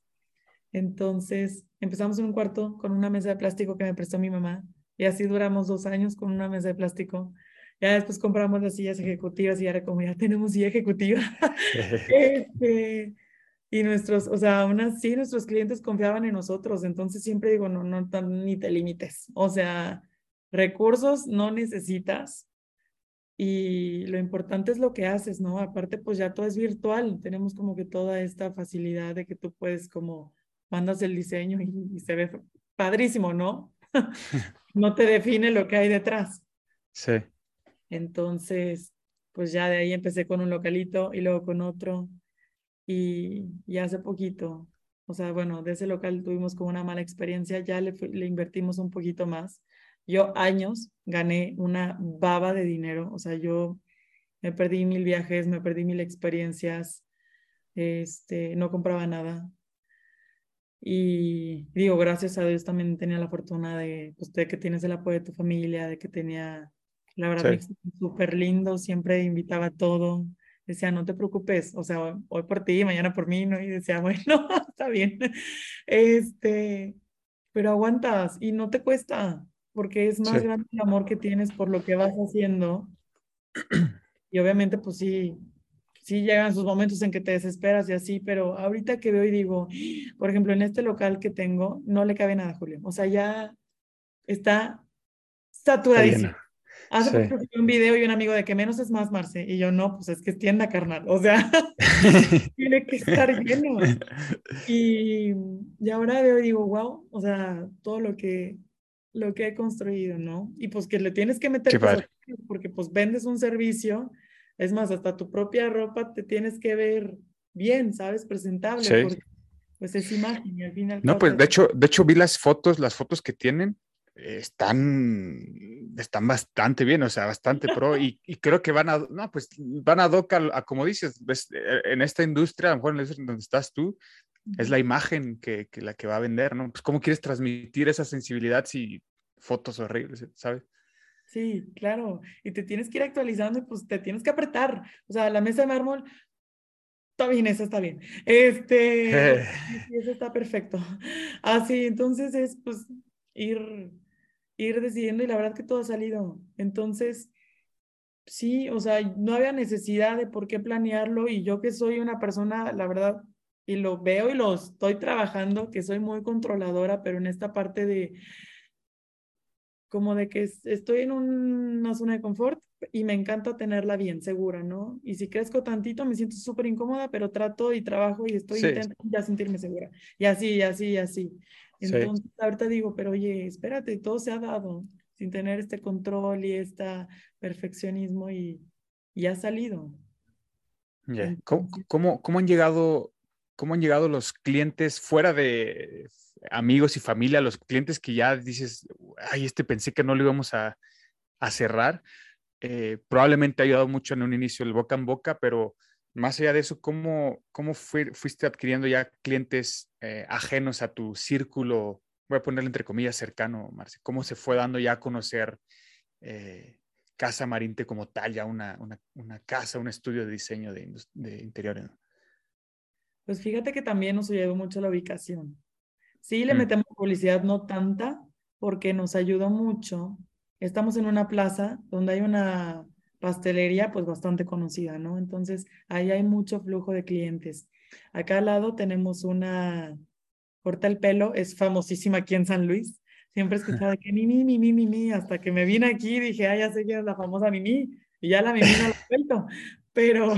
Entonces empezamos en un cuarto con una mesa de plástico que me prestó mi mamá y así duramos dos años con una mesa de plástico. Ya después compramos las sillas ejecutivas y era como, ya tenemos silla ejecutiva. este, y nuestros, o sea, aún así nuestros clientes confiaban en nosotros. Entonces siempre digo, no, no, ni te limites. O sea, recursos no necesitas. Y lo importante es lo que haces, ¿no? Aparte, pues ya todo es virtual. Tenemos como que toda esta facilidad de que tú puedes como mandas el diseño y, y se ve padrísimo, ¿no? no te define lo que hay detrás. Sí. Entonces, pues ya de ahí empecé con un localito y luego con otro. Y, y hace poquito, o sea, bueno, de ese local tuvimos como una mala experiencia, ya le, le invertimos un poquito más. Yo años gané una baba de dinero, o sea, yo me perdí mil viajes, me perdí mil experiencias, este, no compraba nada, y digo, gracias a Dios también tenía la fortuna de, pues, de que tienes el apoyo de tu familia, de que tenía, la verdad, súper lindo, siempre invitaba a todo. Decía, no te preocupes, o sea, hoy por ti, mañana por mí, ¿no? Y decía, bueno, está bien. Este, pero aguantas y no te cuesta, porque es más grande el amor que tienes por lo que vas haciendo. Y obviamente, pues sí, sí llegan sus momentos en que te desesperas y así, pero ahorita que veo y digo, por ejemplo, en este local que tengo, no le cabe nada, Julio. O sea, ya está saturadísimo. Hace un video y un amigo de que menos es más, Marce. Y yo, no, pues es que es tienda carnal. O sea, tiene que estar lleno. Y, y ahora veo y digo, wow, o sea, todo lo que, lo que he construido, ¿no? Y pues que le tienes que meter, porque pues vendes un servicio Es más, hasta tu propia ropa te tienes que ver bien, ¿sabes? Presentable. Sí. Porque, pues es imagen y al final. No, pues de hecho, de hecho vi las fotos, las fotos que tienen eh, están, están bastante bien, o sea, bastante pro y, y creo que van a, no, pues van a doc a, a como dices, ves, eh, en esta industria, a lo mejor en la industria donde estás tú, es la imagen que, que la que va a vender, ¿no? Pues cómo quieres transmitir esa sensibilidad si fotos horribles, ¿sabes? Sí, claro. Y te tienes que ir actualizando y pues te tienes que apretar. O sea, la mesa de mármol, está bien, esa está bien. Este, eso está perfecto. Así, entonces es pues ir, ir decidiendo y la verdad que todo ha salido. Entonces, sí, o sea, no había necesidad de por qué planearlo y yo que soy una persona, la verdad, y lo veo y lo estoy trabajando, que soy muy controladora, pero en esta parte de como de que estoy en una zona de confort y me encanta tenerla bien segura, ¿no? Y si crezco tantito me siento súper incómoda, pero trato y trabajo y estoy Sí. intentando ya sentirme segura. Y así, y así, y así. Sí. Entonces, ahorita digo, pero oye, espérate, todo se ha dado sin tener este control y este perfeccionismo y, y ha salido. Ya. ¿Cómo, cómo, cómo han llegado, cómo han llegado los clientes fuera de amigos y familia, los clientes que ya dices, ay, este pensé que no lo íbamos a, cerrar? Eh, probablemente ha ayudado mucho en un inicio el boca en boca, pero más allá de eso, ¿cómo, cómo fuiste adquiriendo ya clientes eh, ajenos a tu círculo? Voy a ponerle entre comillas cercano, Marce. ¿Cómo se fue dando ya a conocer eh, Casa Marinte como tal, ya una, una, casa, un estudio de diseño de, de interiores? Pues fíjate que también nos ayudó mucho la ubicación. Sí, le Mm. metemos publicidad, no tanta, porque nos ayudó mucho. Estamos en una plaza donde hay una pastelería pues bastante conocida, ¿no? Entonces ahí hay mucho flujo de clientes. Acá al lado tenemos una corta el pelo, es famosísima aquí en San Luis. Siempre escuchaba de que Mimi, Mimi, Mimi, hasta que me vine aquí dije, ah, ya sé quién es la famosa Mimi, y ya la Mimi no la he vuelto, pero,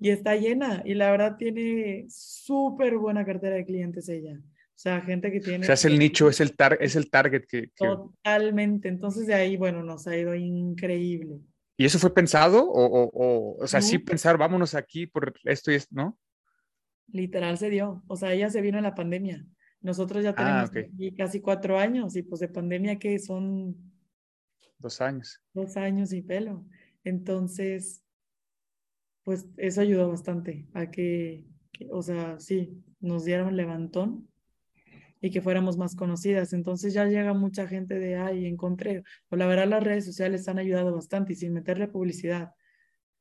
y está llena, y la verdad tiene súper buena cartera de clientes ella. O sea, gente que O tiene... sea, es el nicho, es el, tar- es el target que, que- Totalmente. Entonces de ahí, bueno, nos ha ido increíble. ¿Y eso fue pensado? O, o, o, o sea, sí pensar, vámonos aquí por esto y esto, ¿no? Literal se dio. O sea, ella se vino en la pandemia. Nosotros ya Ah, tenemos aquí casi cuatro años y pues de pandemia que son Dos años. dos años y pelo. Entonces, pues eso ayudó bastante a que, que, o sea, sí, nos dieron levantón y que fuéramos más conocidas. Entonces ya llega mucha gente de, ay, encontré. O la verdad las redes sociales han ayudado bastante y sin meterle publicidad.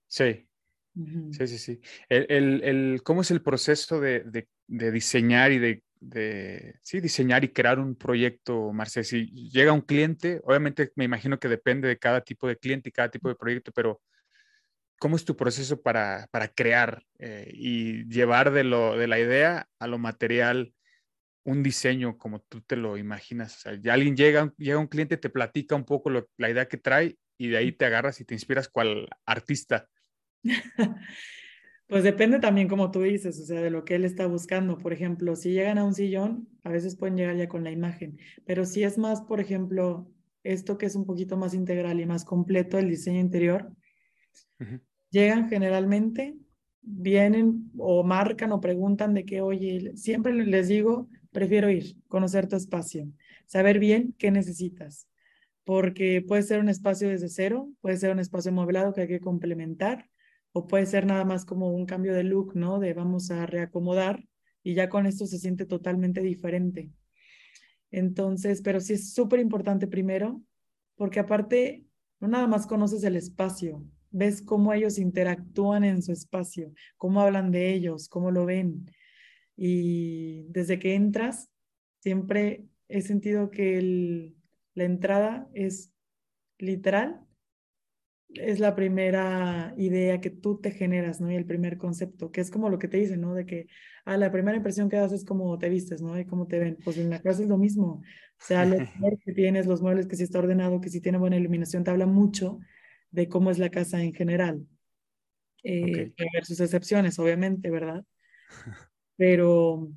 Sí, sí, sí, sí. El, el, el- ¿cómo es el proceso de, de, de diseñar y de, de, sí, diseñar y crear un proyecto, Marce? Si llega un cliente, obviamente me imagino que depende de cada tipo de cliente y cada tipo de proyecto, pero ¿cómo es tu proceso para, para crear eh, y llevar de, lo, de la idea a lo material un diseño como tú te lo imaginas? O sea, ya alguien llega, llega un cliente, te platica un poco lo- la idea que trae y de ahí te agarras y te inspiras cual artista. Pues depende también, como tú dices, o sea, de lo que él está buscando. Por ejemplo, si llegan a un sillón, a veces pueden llegar ya con la imagen, pero si es más, por ejemplo, esto que es un poquito más integral y más completo, el diseño interior, Llegan generalmente, vienen o marcan o preguntan de que, oye, siempre les digo, prefiero ir, conocer tu espacio, saber bien qué necesitas, porque puede ser un espacio desde cero, puede ser un espacio amueblado que hay que complementar, o puede ser nada más como un cambio de look, ¿no? De vamos a reacomodar y ya con esto se siente totalmente diferente. Entonces, pero sí es súper importante primero, porque aparte, no nada más conoces el espacio, ves cómo ellos interactúan en su espacio, cómo hablan de ellos, cómo lo ven. Y desde que entras, siempre he sentido que el- la entrada es literal, es la primera idea que tú te generas, ¿no? Y el primer concepto, que es como lo que te dicen, ¿no? De que, ah, la primera impresión que das es cómo te vistes, ¿no? Y cómo te ven. Pues en la casa es lo mismo. O sea, los muebles que tienes, los muebles que si está ordenado, que si tiene buena iluminación, te habla mucho de cómo es la casa en general. Eh, Ok. haber sus excepciones, obviamente, ¿verdad? Pero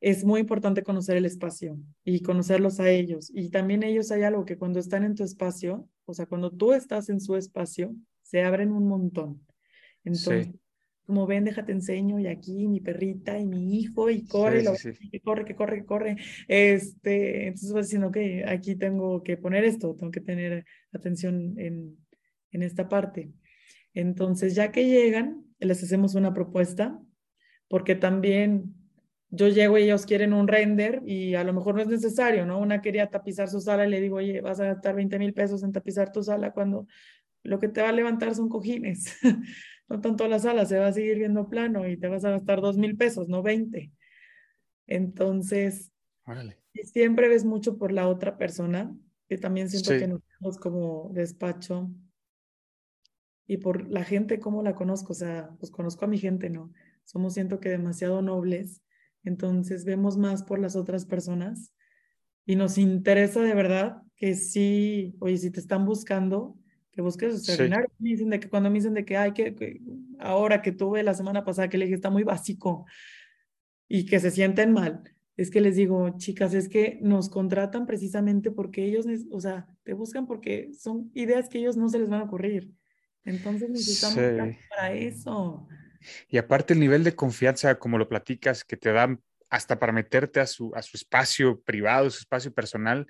es muy importante conocer el espacio y conocerlos a ellos. Y también ellos hay algo que cuando están en tu espacio, o sea, cuando tú estás en su espacio, se abren un montón. Entonces, Sí. como ven, déjate enseño, y aquí mi perrita y mi hijo, y corre, Sí, y lo- sí, sí. que corre, que corre, que corre. Este, entonces vas diciendo que aquí tengo que poner esto, tengo que tener atención en, en esta parte. Entonces, ya que llegan, les hacemos una propuesta, porque también yo llego y ellos quieren un render y a lo mejor no es necesario, ¿no? Una quería tapizar su sala y le digo, oye, vas a gastar 20 mil pesos en tapizar tu sala cuando lo que te va a levantar son cojines. No tanto la sala, se va a seguir viendo plano y te vas a gastar 2 mil pesos, no 20. Entonces, Órale. y siempre ves mucho por la otra persona, que también siento Sí. que nosotros como despacho y por la gente, cómo la conozco, o sea, pues conozco a mi gente, ¿no? Somos, siento que demasiado nobles, entonces vemos más por las otras personas y nos interesa de verdad que sí, oye, si te están buscando, que busques Sí. extraordinario. Dicen de que cuando me dicen de que, ay, que, que ahora que tuve la semana pasada que le dije, está muy básico y que se sienten mal. Es que les digo, chicas, es que nos contratan precisamente porque ellos, o sea, te buscan porque son ideas que ellos no se les van a ocurrir. Entonces necesitamos Sí. para eso. Y aparte el nivel de confianza, como lo platicas, que te dan hasta para meterte a su, a su espacio privado, su espacio personal,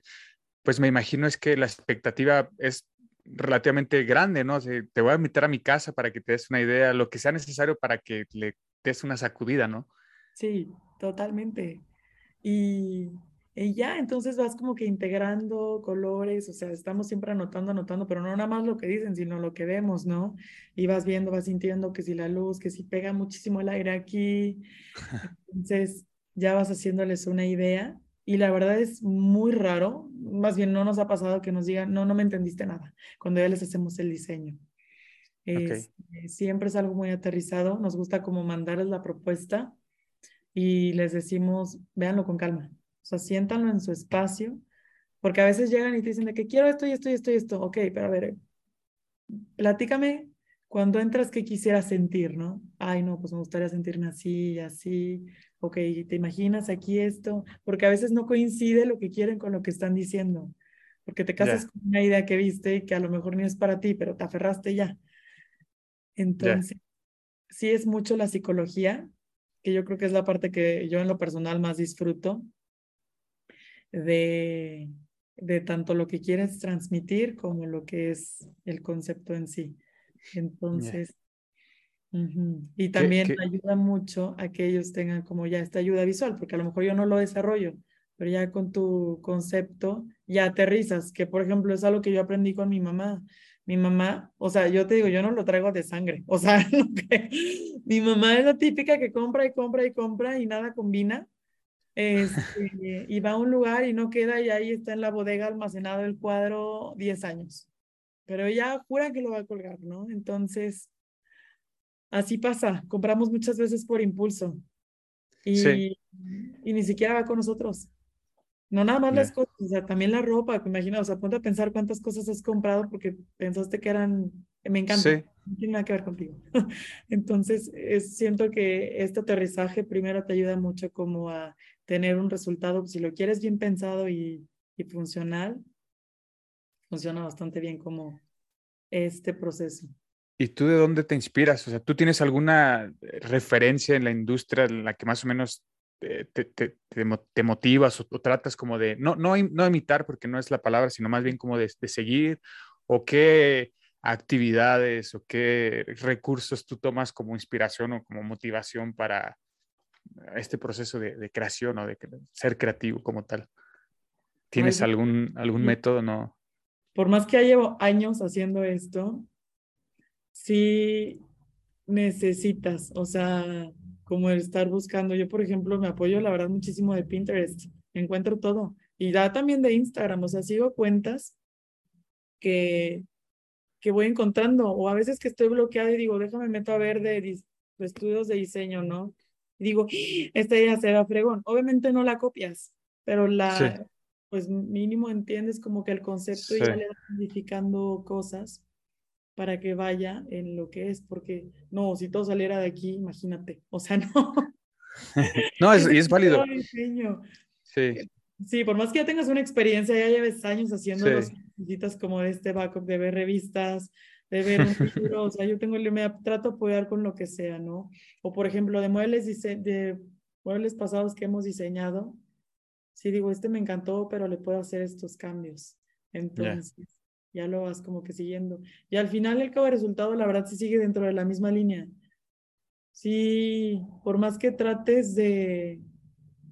pues me imagino es que la expectativa es relativamente grande, ¿no? O sea, te voy a invitar a mi casa para que te des una idea, lo que sea necesario para que le des una sacudida, ¿no? Sí, totalmente. Y, y ya, entonces vas como que integrando colores, o sea, estamos siempre anotando, anotando, pero no nada más lo que dicen, sino lo que vemos, ¿no? Y vas viendo, vas sintiendo que si la luz, que si pega muchísimo el aire aquí, entonces ya vas haciéndoles una idea. Y la verdad es muy raro, más bien no nos ha pasado que nos digan, no, no me entendiste nada, cuando ya les hacemos el diseño. Este, siempre es algo muy aterrizado, nos gusta como mandarles la propuesta y les decimos, véanlo con calma, o sea, siéntanlo en su espacio, porque a veces llegan y te dicen de que quiero esto y esto y esto y esto, ok, pero a ver, platícame cuando entras qué quisieras sentir, ¿no? Ay, no, pues me gustaría sentirme así y así, ok, te imaginas aquí esto, porque a veces no coincide lo que quieren con lo que están diciendo, porque te casas con una idea que viste que a lo mejor ni es para ti, pero te aferraste ya. Entonces, sí es mucho la psicología, que yo creo que es la parte que yo en lo personal más disfruto de, de tanto lo que quieres transmitir como lo que es el concepto en sí. Entonces, y también qué- ayuda mucho a que ellos tengan como ya esta ayuda visual, porque a lo mejor yo no lo desarrollo, pero ya con tu concepto ya aterrizas, que por ejemplo es algo que yo aprendí con mi mamá. Mi mamá, o sea, yo te digo, yo no lo traigo de sangre, o sea, mi mamá es la típica que compra y compra y compra y nada combina. Este, y va a un lugar y no queda y ahí está en la bodega almacenado el cuadro 10 años. Pero ella jura que lo va a colgar, ¿no? Entonces, así pasa, compramos muchas veces por impulso y, Sí. y ni siquiera va con nosotros. No nada más las Ya. cosas, o sea, también la ropa, imagina, o sea, ponte a pensar cuántas cosas has comprado porque pensaste que eran, me encanta, Sí. no tiene nada que ver contigo. Entonces, es, siento que este aterrizaje primero te ayuda mucho como a tener un resultado, si lo quieres bien pensado y, y funcional, funciona bastante bien como este proceso. ¿Y tú de dónde te inspiras? O sea, ¿tú tienes alguna referencia en la industria en la que más o menos te, te, te- te mo- te motivas o, tratas como de, no, no, no imitar porque no es la palabra, sino más bien como de, de seguir? ¿O qué actividades o qué recursos tú tomas como inspiración o como motivación para este proceso de, de creación o de ser creativo como tal? ¿Tienes Ay, algún, algún método? No. por más que ya llevo años haciendo esto, sí necesitas, o sea, como el estar buscando. Yo, por ejemplo, me apoyo, la verdad, muchísimo de Pinterest. Encuentro todo. Y da también de Instagram, o sea, sigo cuentas que, que voy encontrando, o a veces que estoy bloqueada y digo, déjame meto a ver de, de estudios de diseño, ¿no? Y digo, "¡Ah! esta idea se va fregón. Obviamente no la copias, pero la, Sí. pues mínimo entiendes como que el concepto y ya Sí. le vas modificando cosas para que vaya en lo que es, porque no, si todo saliera de aquí, imagínate, o sea, no. No, es, y es válido. todo diseño. Sí. Sí, por más que ya tengas una experiencia, ya lleves años haciéndolo, Sí. necesitas como de este backup de ver revistas, de ver un futuro, o sea, yo tengo, me trato de apoyar con lo que sea, ¿no? O por ejemplo, de muebles, de muebles pasados que hemos diseñado, sí digo, este me encantó, pero le puedo hacer estos cambios. Entonces, ya lo vas como que siguiendo. Y al final el cabo de resultado, la verdad, sí sigue dentro de la misma línea. Sí, por más que trates de,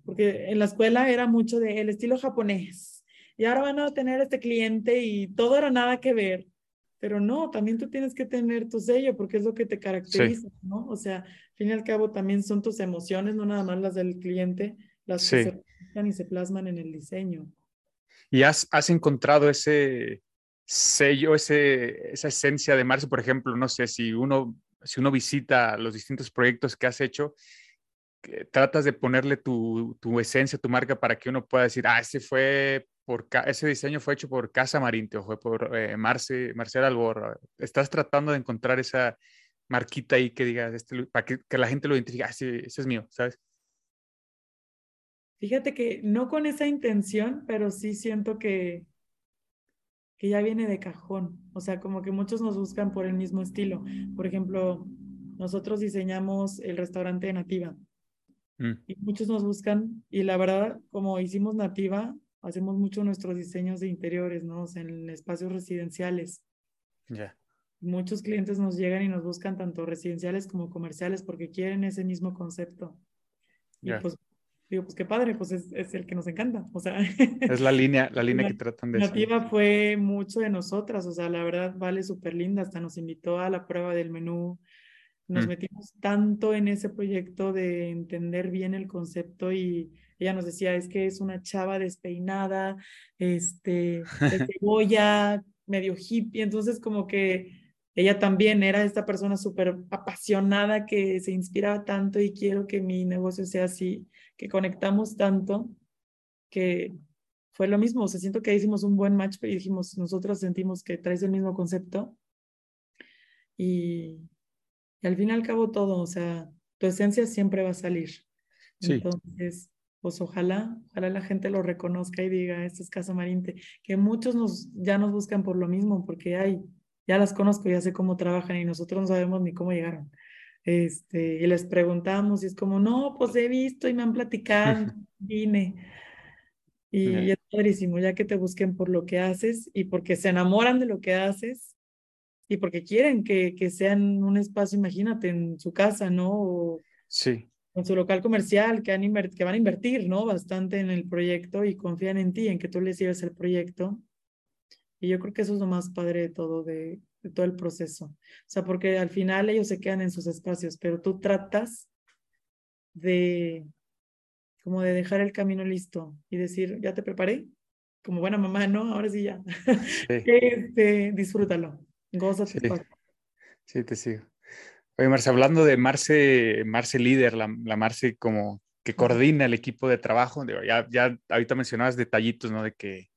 porque en la escuela era mucho de el estilo japonés, y ahora van a tener este cliente y todo era nada que ver. Pero no, también tú tienes que tener tu sello porque es lo que te caracteriza, ¿no? O sea, al fin y al cabo también son tus emociones, no nada más las del cliente, las que se y se plasman en el diseño. ¿Y has, has encontrado ese sello, ese, esa esencia de Marce? Por ejemplo, no sé, si uno, si uno visita los distintos proyectos que has hecho, tratas de ponerle tu, tu, esencia, tu marca para que uno pueda decir, ah, ese fue por ese diseño fue hecho por Casa Marinte o fue por eh, Marce, Marcel Alborra. Estás tratando de encontrar esa marquita ahí que diga, este, para que, que, la gente lo identifique, ah, ese, ese es mío, ¿sabes? Fíjate que no con esa intención, pero sí siento que, que ya viene de cajón. O sea, como que muchos nos buscan por el mismo estilo. Por ejemplo, nosotros diseñamos el restaurante Nativa. Mm. Y muchos nos buscan, y la verdad, como hicimos Nativa, hacemos mucho nuestros diseños de interiores, ¿no? O sea, en espacios residenciales. Ya. Muchos clientes nos llegan y nos buscan tanto residenciales como comerciales porque quieren ese mismo concepto. Y pues digo, pues qué padre, pues es, es, el que nos encanta, o sea. Es la línea, la línea que tratan de Nativa fue mucho de nosotras, o sea, la verdad vale súper linda, hasta nos invitó a la prueba del menú, nos mm. metimos tanto en ese proyecto de entender bien el concepto y ella nos decía, es que es una chava despeinada, este, de cebolla, medio hippie, entonces como que ella también era esta persona súper apasionada que se inspiraba tanto y quiero que mi negocio sea así que conectamos tanto que fue lo mismo, o sea, siento que hicimos un buen match y dijimos, nosotros sentimos que traes el mismo concepto y, al fin y al cabo todo, o sea, tu esencia siempre va a salir. Entonces, pues ojalá, ojalá la gente lo reconozca y diga, esto es Casa Marinte, que muchos nos, ya nos buscan por lo mismo, porque hay, ya las conozco, ya sé cómo trabajan y nosotros no sabemos ni cómo llegaron. Este, y les preguntamos y es como, no, pues he visto y me han platicado, vine. Y, es padrísimo, ya que te busquen por lo que haces y porque se enamoran de lo que haces y porque quieren que, que sean un espacio, imagínate, en su casa, ¿no? sí. En su local comercial, que, han que van a invertir, ¿no? Bastante en el proyecto y confían en ti, en que tú les lleves el proyecto. Y yo creo que eso es lo más padre de todo, de, de todo el proceso. O sea, porque al final ellos se quedan en sus espacios, pero tú tratas de, como de dejar el camino listo y decir, ya te preparé, como buena mamá, ¿no? Ahora sí ya. este, disfrútalo, gózate. Sí. sí, te sigo. Oye, Marce, hablando de Marce, Marce líder, la, la Marce como que coordina el equipo de trabajo, ya, ya ahorita mencionabas detallitos, ¿no? De que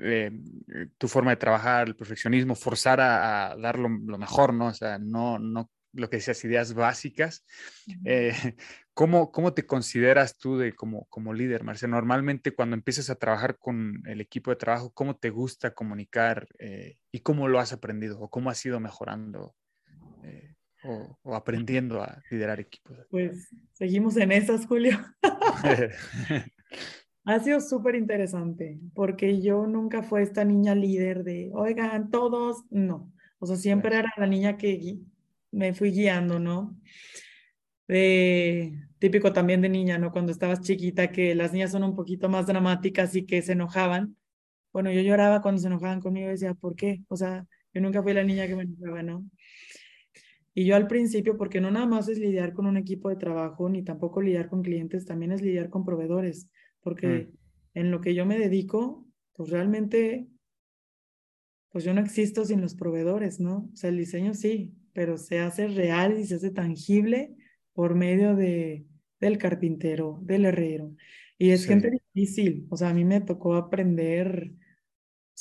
eh, tu forma de trabajar, el perfeccionismo, forzar a, dar lo, mejor, ¿no? O sea, no, no lo que decías, ideas básicas. Eh, ¿cómo, ¿Cómo te consideras tú de, como, como líder, Marcia? Normalmente cuando empiezas a trabajar con el equipo de trabajo, ¿cómo te gusta comunicar eh, y cómo lo has aprendido o cómo has ido mejorando o, o, aprendiendo a liderar equipos? Pues seguimos en esas, Julio. Ha sido súper interesante porque yo nunca fue esta niña líder de, oigan, todos, no. O sea, siempre era la niña que me fui guiando, ¿no? De, típico también de niña, ¿no? Cuando estabas chiquita, que las niñas son un poquito más dramáticas y que se enojaban. Bueno, yo lloraba cuando se enojaban conmigo y decía, ¿por qué? O sea, yo nunca fui la niña que me enojaba, ¿no? Y yo al principio, porque no nada más es lidiar con un equipo de trabajo, ni tampoco lidiar con clientes, también es lidiar con proveedores porque mm. en lo que yo me dedico, pues realmente, pues yo no existo sin los proveedores, ¿no? O sea, el diseño sí, pero se hace real y se hace tangible por medio de, del carpintero, del herrero. Y es gente difícil, o sea, a mí me tocó aprender,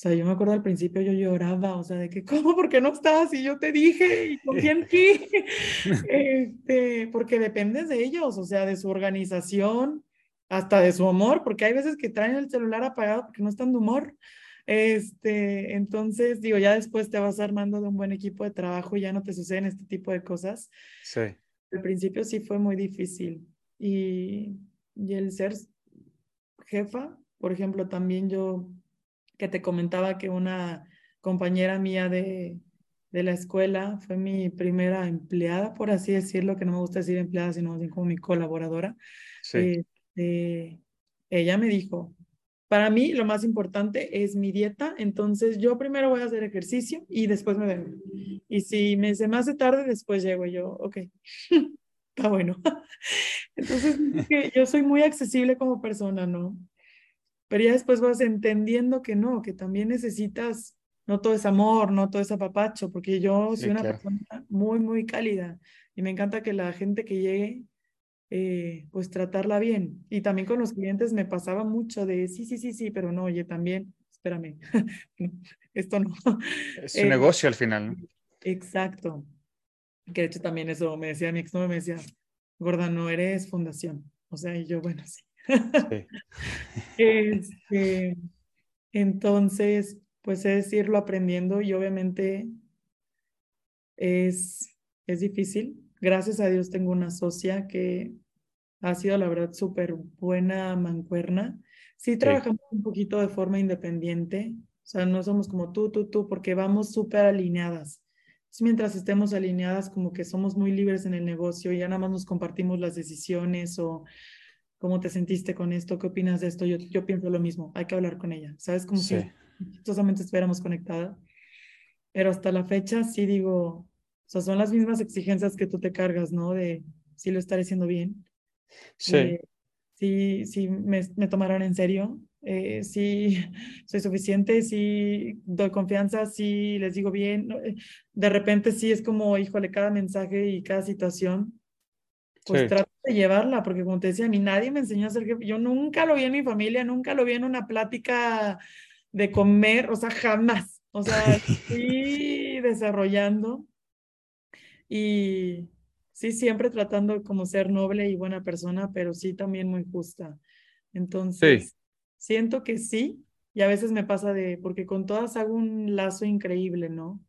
sea, yo me acuerdo al principio yo lloraba, o sea, de que, ¿cómo? ¿Por qué no estás? Y yo te dije, y confía en ti, este, porque dependes de ellos, o sea, de su organización, hasta de su humor, porque hay veces que traen el celular apagado porque no están de humor. Este, entonces, digo, ya después te vas armando de un buen equipo de trabajo y ya no te suceden este tipo de cosas. Sí. Al principio sí fue muy difícil. Y, y el ser jefa, por ejemplo, también yo que te comentaba que una compañera mía de, de la escuela fue mi primera empleada, por así decirlo, que no me gusta decir empleada, sino como mi colaboradora. Sí. Este, ella me dijo, para mí lo más importante es mi dieta, entonces yo primero voy a hacer ejercicio y después me vengo. Y si me se me hace tarde, después llego yo, ok, está bueno. Entonces, yo soy muy accesible como persona, ¿no? Pero ya después vas entendiendo que no, que también necesitas, no todo es amor, no todo es apapacho, porque yo Sí, soy una claro. persona muy, muy cálida y me encanta que la gente que llegue eh, pues tratarla bien. Y también con los clientes me pasaba mucho de sí, sí, sí, sí, pero no, oye, también, espérame, esto no. Es Eh, un negocio al final, ¿no? Exacto. Que de hecho también eso me decía mi ex, no me decía, gorda, no eres fundación. O sea, y yo, bueno, sí. Sí. Este, entonces, pues es irlo aprendiendo y obviamente es, es difícil. Gracias a Dios tengo una socia que ha sido la verdad súper buena mancuerna. Sí trabajamos un poquito de forma independiente, o sea, no somos como tú, tú, tú, porque vamos súper alineadas. Entonces, mientras estemos alineadas, como que somos muy libres en el negocio, ya nada más nos compartimos las decisiones o cómo te sentiste con esto, qué opinas de esto. Yo, yo pienso lo mismo, hay que hablar con ella, ¿sabes? Como Sí. si chistosamente estuviéramos conectadas. Pero hasta la fecha sí digo, o sea, son las mismas exigencias que tú te cargas, ¿no? De si lo estaré haciendo bien, Sí. eh, si, si me, me tomarán en serio, eh, si soy suficiente, si doy confianza, si les digo bien. Eh, De repente sí es como, híjole, cada mensaje y cada situación, pues Sí. trato de llevarla, porque como te decía, a mí nadie me enseñó a ser jefe. Yo nunca lo vi en mi familia, nunca lo vi en una plática de comer, o sea, jamás. O sea, fui desarrollando y sí, siempre tratando como ser noble y buena persona, pero sí también muy justa. Entonces, siento que sí, y a veces me pasa de, porque con todas hago un lazo increíble, ¿no?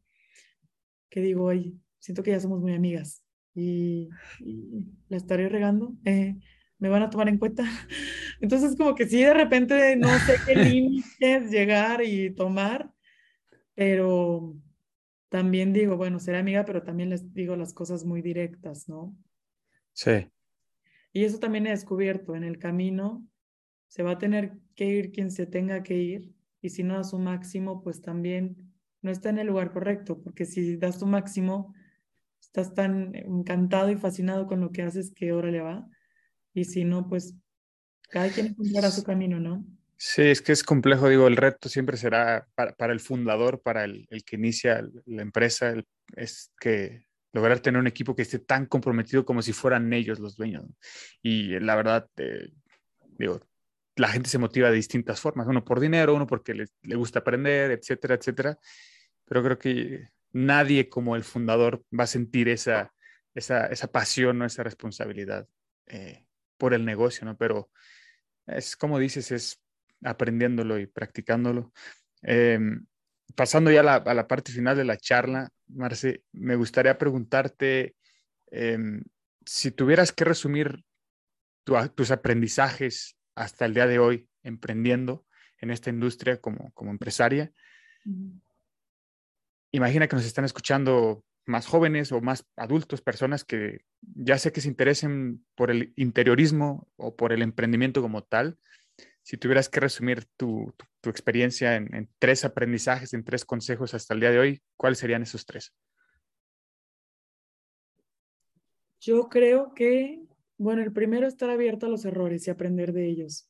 Que digo, ay, siento que ya somos muy amigas y, y la estaré regando, eh, me van a tomar en cuenta. Entonces, como que sí, de repente no sé qué límites llegar y tomar, pero también digo, bueno, seré amiga, pero también les digo las cosas muy directas, ¿no? Sí. Y eso también he descubierto, en el camino se va a tener que ir quien se tenga que ir, y si no da su máximo, pues también no está en el lugar correcto, porque si das tu máximo, estás tan encantado y fascinado con lo que haces que ahora le va, y si no, pues cada quien encontrará su camino, ¿no? Sí, es que es complejo, digo, el reto siempre será para, para el fundador, para el, el que inicia la empresa, es que lograr tener un equipo que esté tan comprometido como si fueran ellos los dueños. Y la verdad, eh, digo, la gente se motiva de distintas formas, uno por dinero, uno porque le, le gusta aprender, etcétera, etcétera. Pero creo que nadie como el fundador va a sentir esa, esa, esa pasión o esa responsabilidad eh, por el negocio, ¿no? Pero es como dices, es aprendiéndolo y practicándolo. Eh, pasando ya a la, parte final de la charla, Marce, me gustaría preguntarte eh, si tuvieras que resumir tu- tus aprendizajes hasta el día de hoy emprendiendo en esta industria como, como empresaria. Imagina que nos están escuchando más jóvenes o más adultos, personas que ya sé que se interesen por el interiorismo o por el emprendimiento como tal. Si tuvieras que resumir tu, experiencia en, tres aprendizajes, en tres consejos hasta el día de hoy, ¿cuáles serían esos tres? Yo creo que, bueno, el primero estar abierto a los errores y aprender de ellos.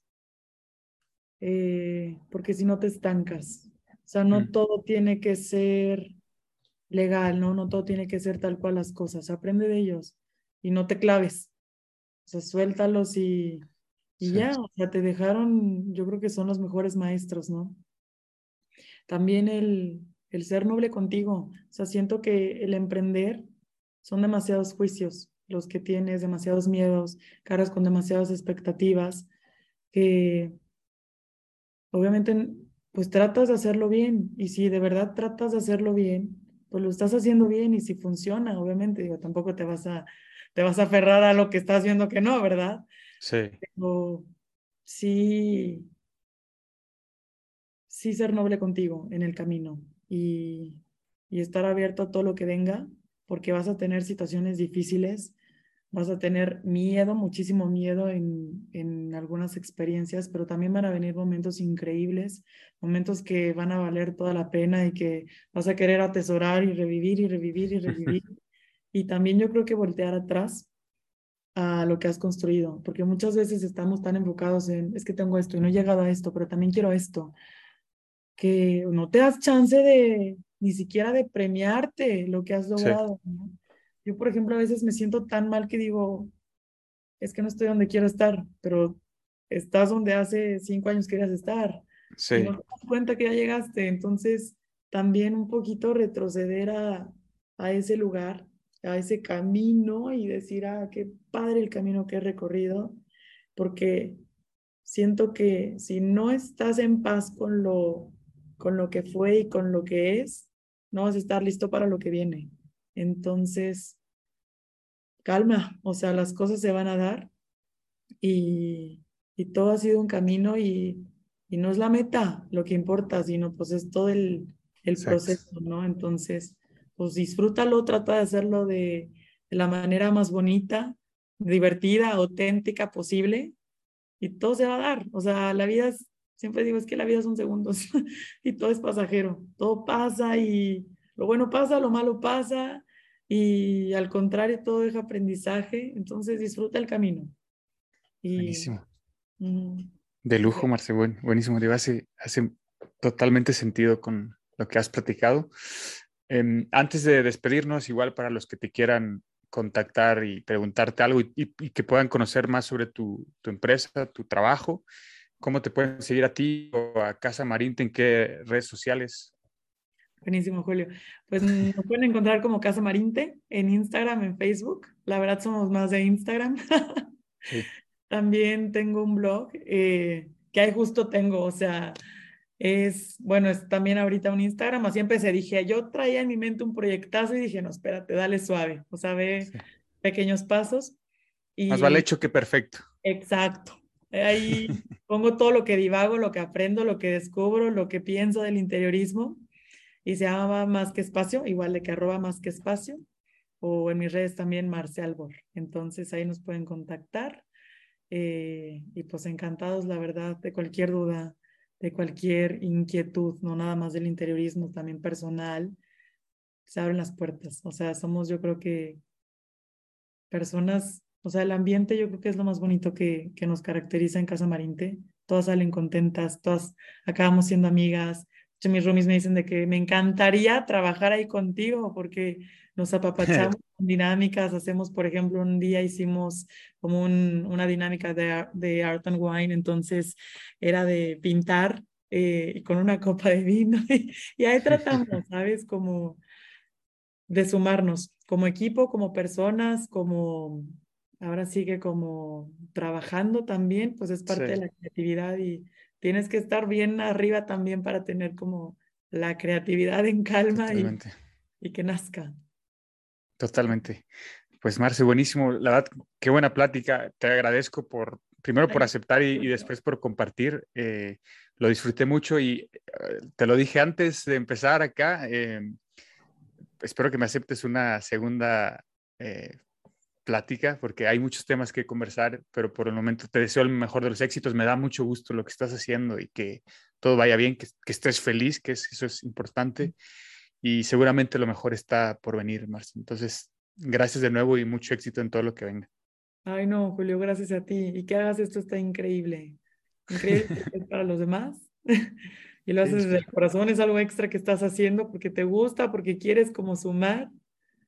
Eh, porque si no te estancas. O sea, no Mm. todo tiene que ser legal, ¿no? No todo tiene que ser tal cual las cosas. Aprende de ellos y no te claves. O sea, suéltalos y, y Sí. ya, o sea, te dejaron, yo creo que son los mejores maestros, ¿no? También el, el ser noble contigo. O sea, siento que el emprender son demasiados juicios los que tienes, demasiados miedos, caras con demasiadas expectativas, que obviamente pues tratas de hacerlo bien. Y si de verdad tratas de hacerlo bien, pues lo estás haciendo bien y si funciona, obviamente, digo, tampoco te vas a, te vas a aferrar a lo que estás viendo que no, ¿verdad? Sí. Pero sí, sí ser noble contigo en el camino y, y estar abierto a todo lo que venga, porque vas a tener situaciones difíciles, vas a tener miedo, muchísimo miedo en, en algunas experiencias, pero también van a venir momentos increíbles, momentos que van a valer toda la pena y que vas a querer atesorar y revivir y revivir y revivir. y también yo creo que voltear atrás a lo que has construido, porque muchas veces estamos tan enfocados en, es que tengo esto y no he llegado a esto, pero también quiero esto, que no te das chance de ni siquiera de premiarte lo que has logrado. ¿no? Yo, por ejemplo, a veces me siento tan mal que digo, es que no estoy donde quiero estar, pero estás donde hace cinco años querías estar. Sí. Y no te das cuenta que ya llegaste. Entonces, también un poquito retroceder a, a ese lugar, a ese camino y decir, ah, qué padre el camino que he recorrido, porque siento que si no estás en paz con lo, con lo que fue y con lo que es, no vas a estar listo para lo que viene. Entonces, calma, o sea, las cosas se van a dar y, y todo ha sido un camino y, y, no es la meta lo que importa, sino pues es todo el, el proceso, ¿no? Entonces, pues disfrútalo, trata de hacerlo de, de la manera más bonita, divertida, auténtica posible y todo se va a dar. O sea, la vida es, siempre digo, es que la vida son segundos y todo es pasajero, todo pasa y lo bueno pasa, lo malo pasa y al contrario, todo deja aprendizaje, entonces disfruta el camino. Y, buenísimo. Mm, de lujo, Marce, buen, buenísimo. Digo, hace, hace totalmente sentido con lo que has platicado. Eh, antes de despedirnos, igual para los que te quieran contactar y preguntarte algo y, y, y que puedan conocer más sobre tu, tu, empresa, tu trabajo, ¿cómo te pueden seguir a ti o a Casa Marinte? ¿En qué redes sociales? Buenísimo, Julio. Pues nos pueden encontrar como Casa Marinte en Instagram, en Facebook. La verdad somos más de Instagram. Sí. También tengo un blog eh, que ahí justo tengo, o sea, es, bueno, es también ahorita un Instagram. Así empecé, dije, yo traía en mi mente un proyectazo y dije, no, espérate, dale suave. O sea, ve sí. pequeños pasos. Y... Más vale hecho que perfecto. Exacto. Ahí pongo todo lo que divago, lo que aprendo, lo que descubro, lo que pienso del interiorismo y se llama Más que Espacio, igual de que arroba Más que Espacio, o en mis redes también Marce Albor. Entonces ahí nos pueden contactar eh, y pues encantados, la verdad, de cualquier duda, de cualquier inquietud, no nada más del interiorismo, también personal, se abren las puertas. O sea, somos yo creo que personas, o sea, el ambiente yo creo que es lo más bonito que, que nos caracteriza en Casa Marinte. Todas salen contentas, todas acabamos siendo amigas, mis roomies me dicen de que me encantaría trabajar ahí contigo porque nos apapachamos con dinámicas, hacemos, por ejemplo, un día hicimos como un, una dinámica de, de, art and wine, entonces era de pintar eh, con una copa de vino y, y ahí tratamos, ¿sabes? Como de sumarnos como equipo, como personas, como ahora sigue como trabajando también, pues es parte sí. de la creatividad y tienes que estar bien arriba también para tener como la creatividad en calma y, y, que nazca. Totalmente. Pues Marce, buenísimo. La verdad, qué buena plática. Te agradezco por, primero por aceptar y, y después por compartir. Eh, lo disfruté mucho y eh, te lo dije antes de empezar acá. Eh, espero que me aceptes una segunda plática, porque hay muchos temas que conversar, pero por el momento te deseo el mejor de los éxitos. Me da mucho gusto lo que estás haciendo y que todo vaya bien, que, que estés feliz, que es, eso es importante. Y seguramente lo mejor está por venir, Marcia. Entonces, gracias de nuevo y mucho éxito en todo lo que venga. Ay, no, Julio, gracias a ti. Y que hagas esto está increíble. Increíble para los demás. y lo haces desde el corazón, es algo extra que estás haciendo porque te gusta, porque quieres como sumar.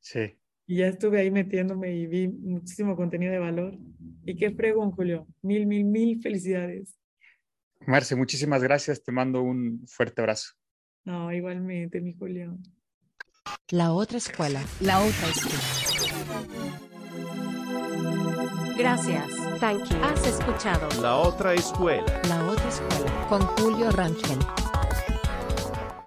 Sí. Y ya estuve ahí metiéndome y vi muchísimo contenido de valor. Y qué fregón, Julio. Mil, mil, mil felicidades. Marce, muchísimas gracias. Te mando un fuerte abrazo. No, igualmente, mi Julio. La otra escuela. La otra escuela. Gracias. Thank you. Has escuchado La otra escuela. La otra escuela. Con Julio Rangel.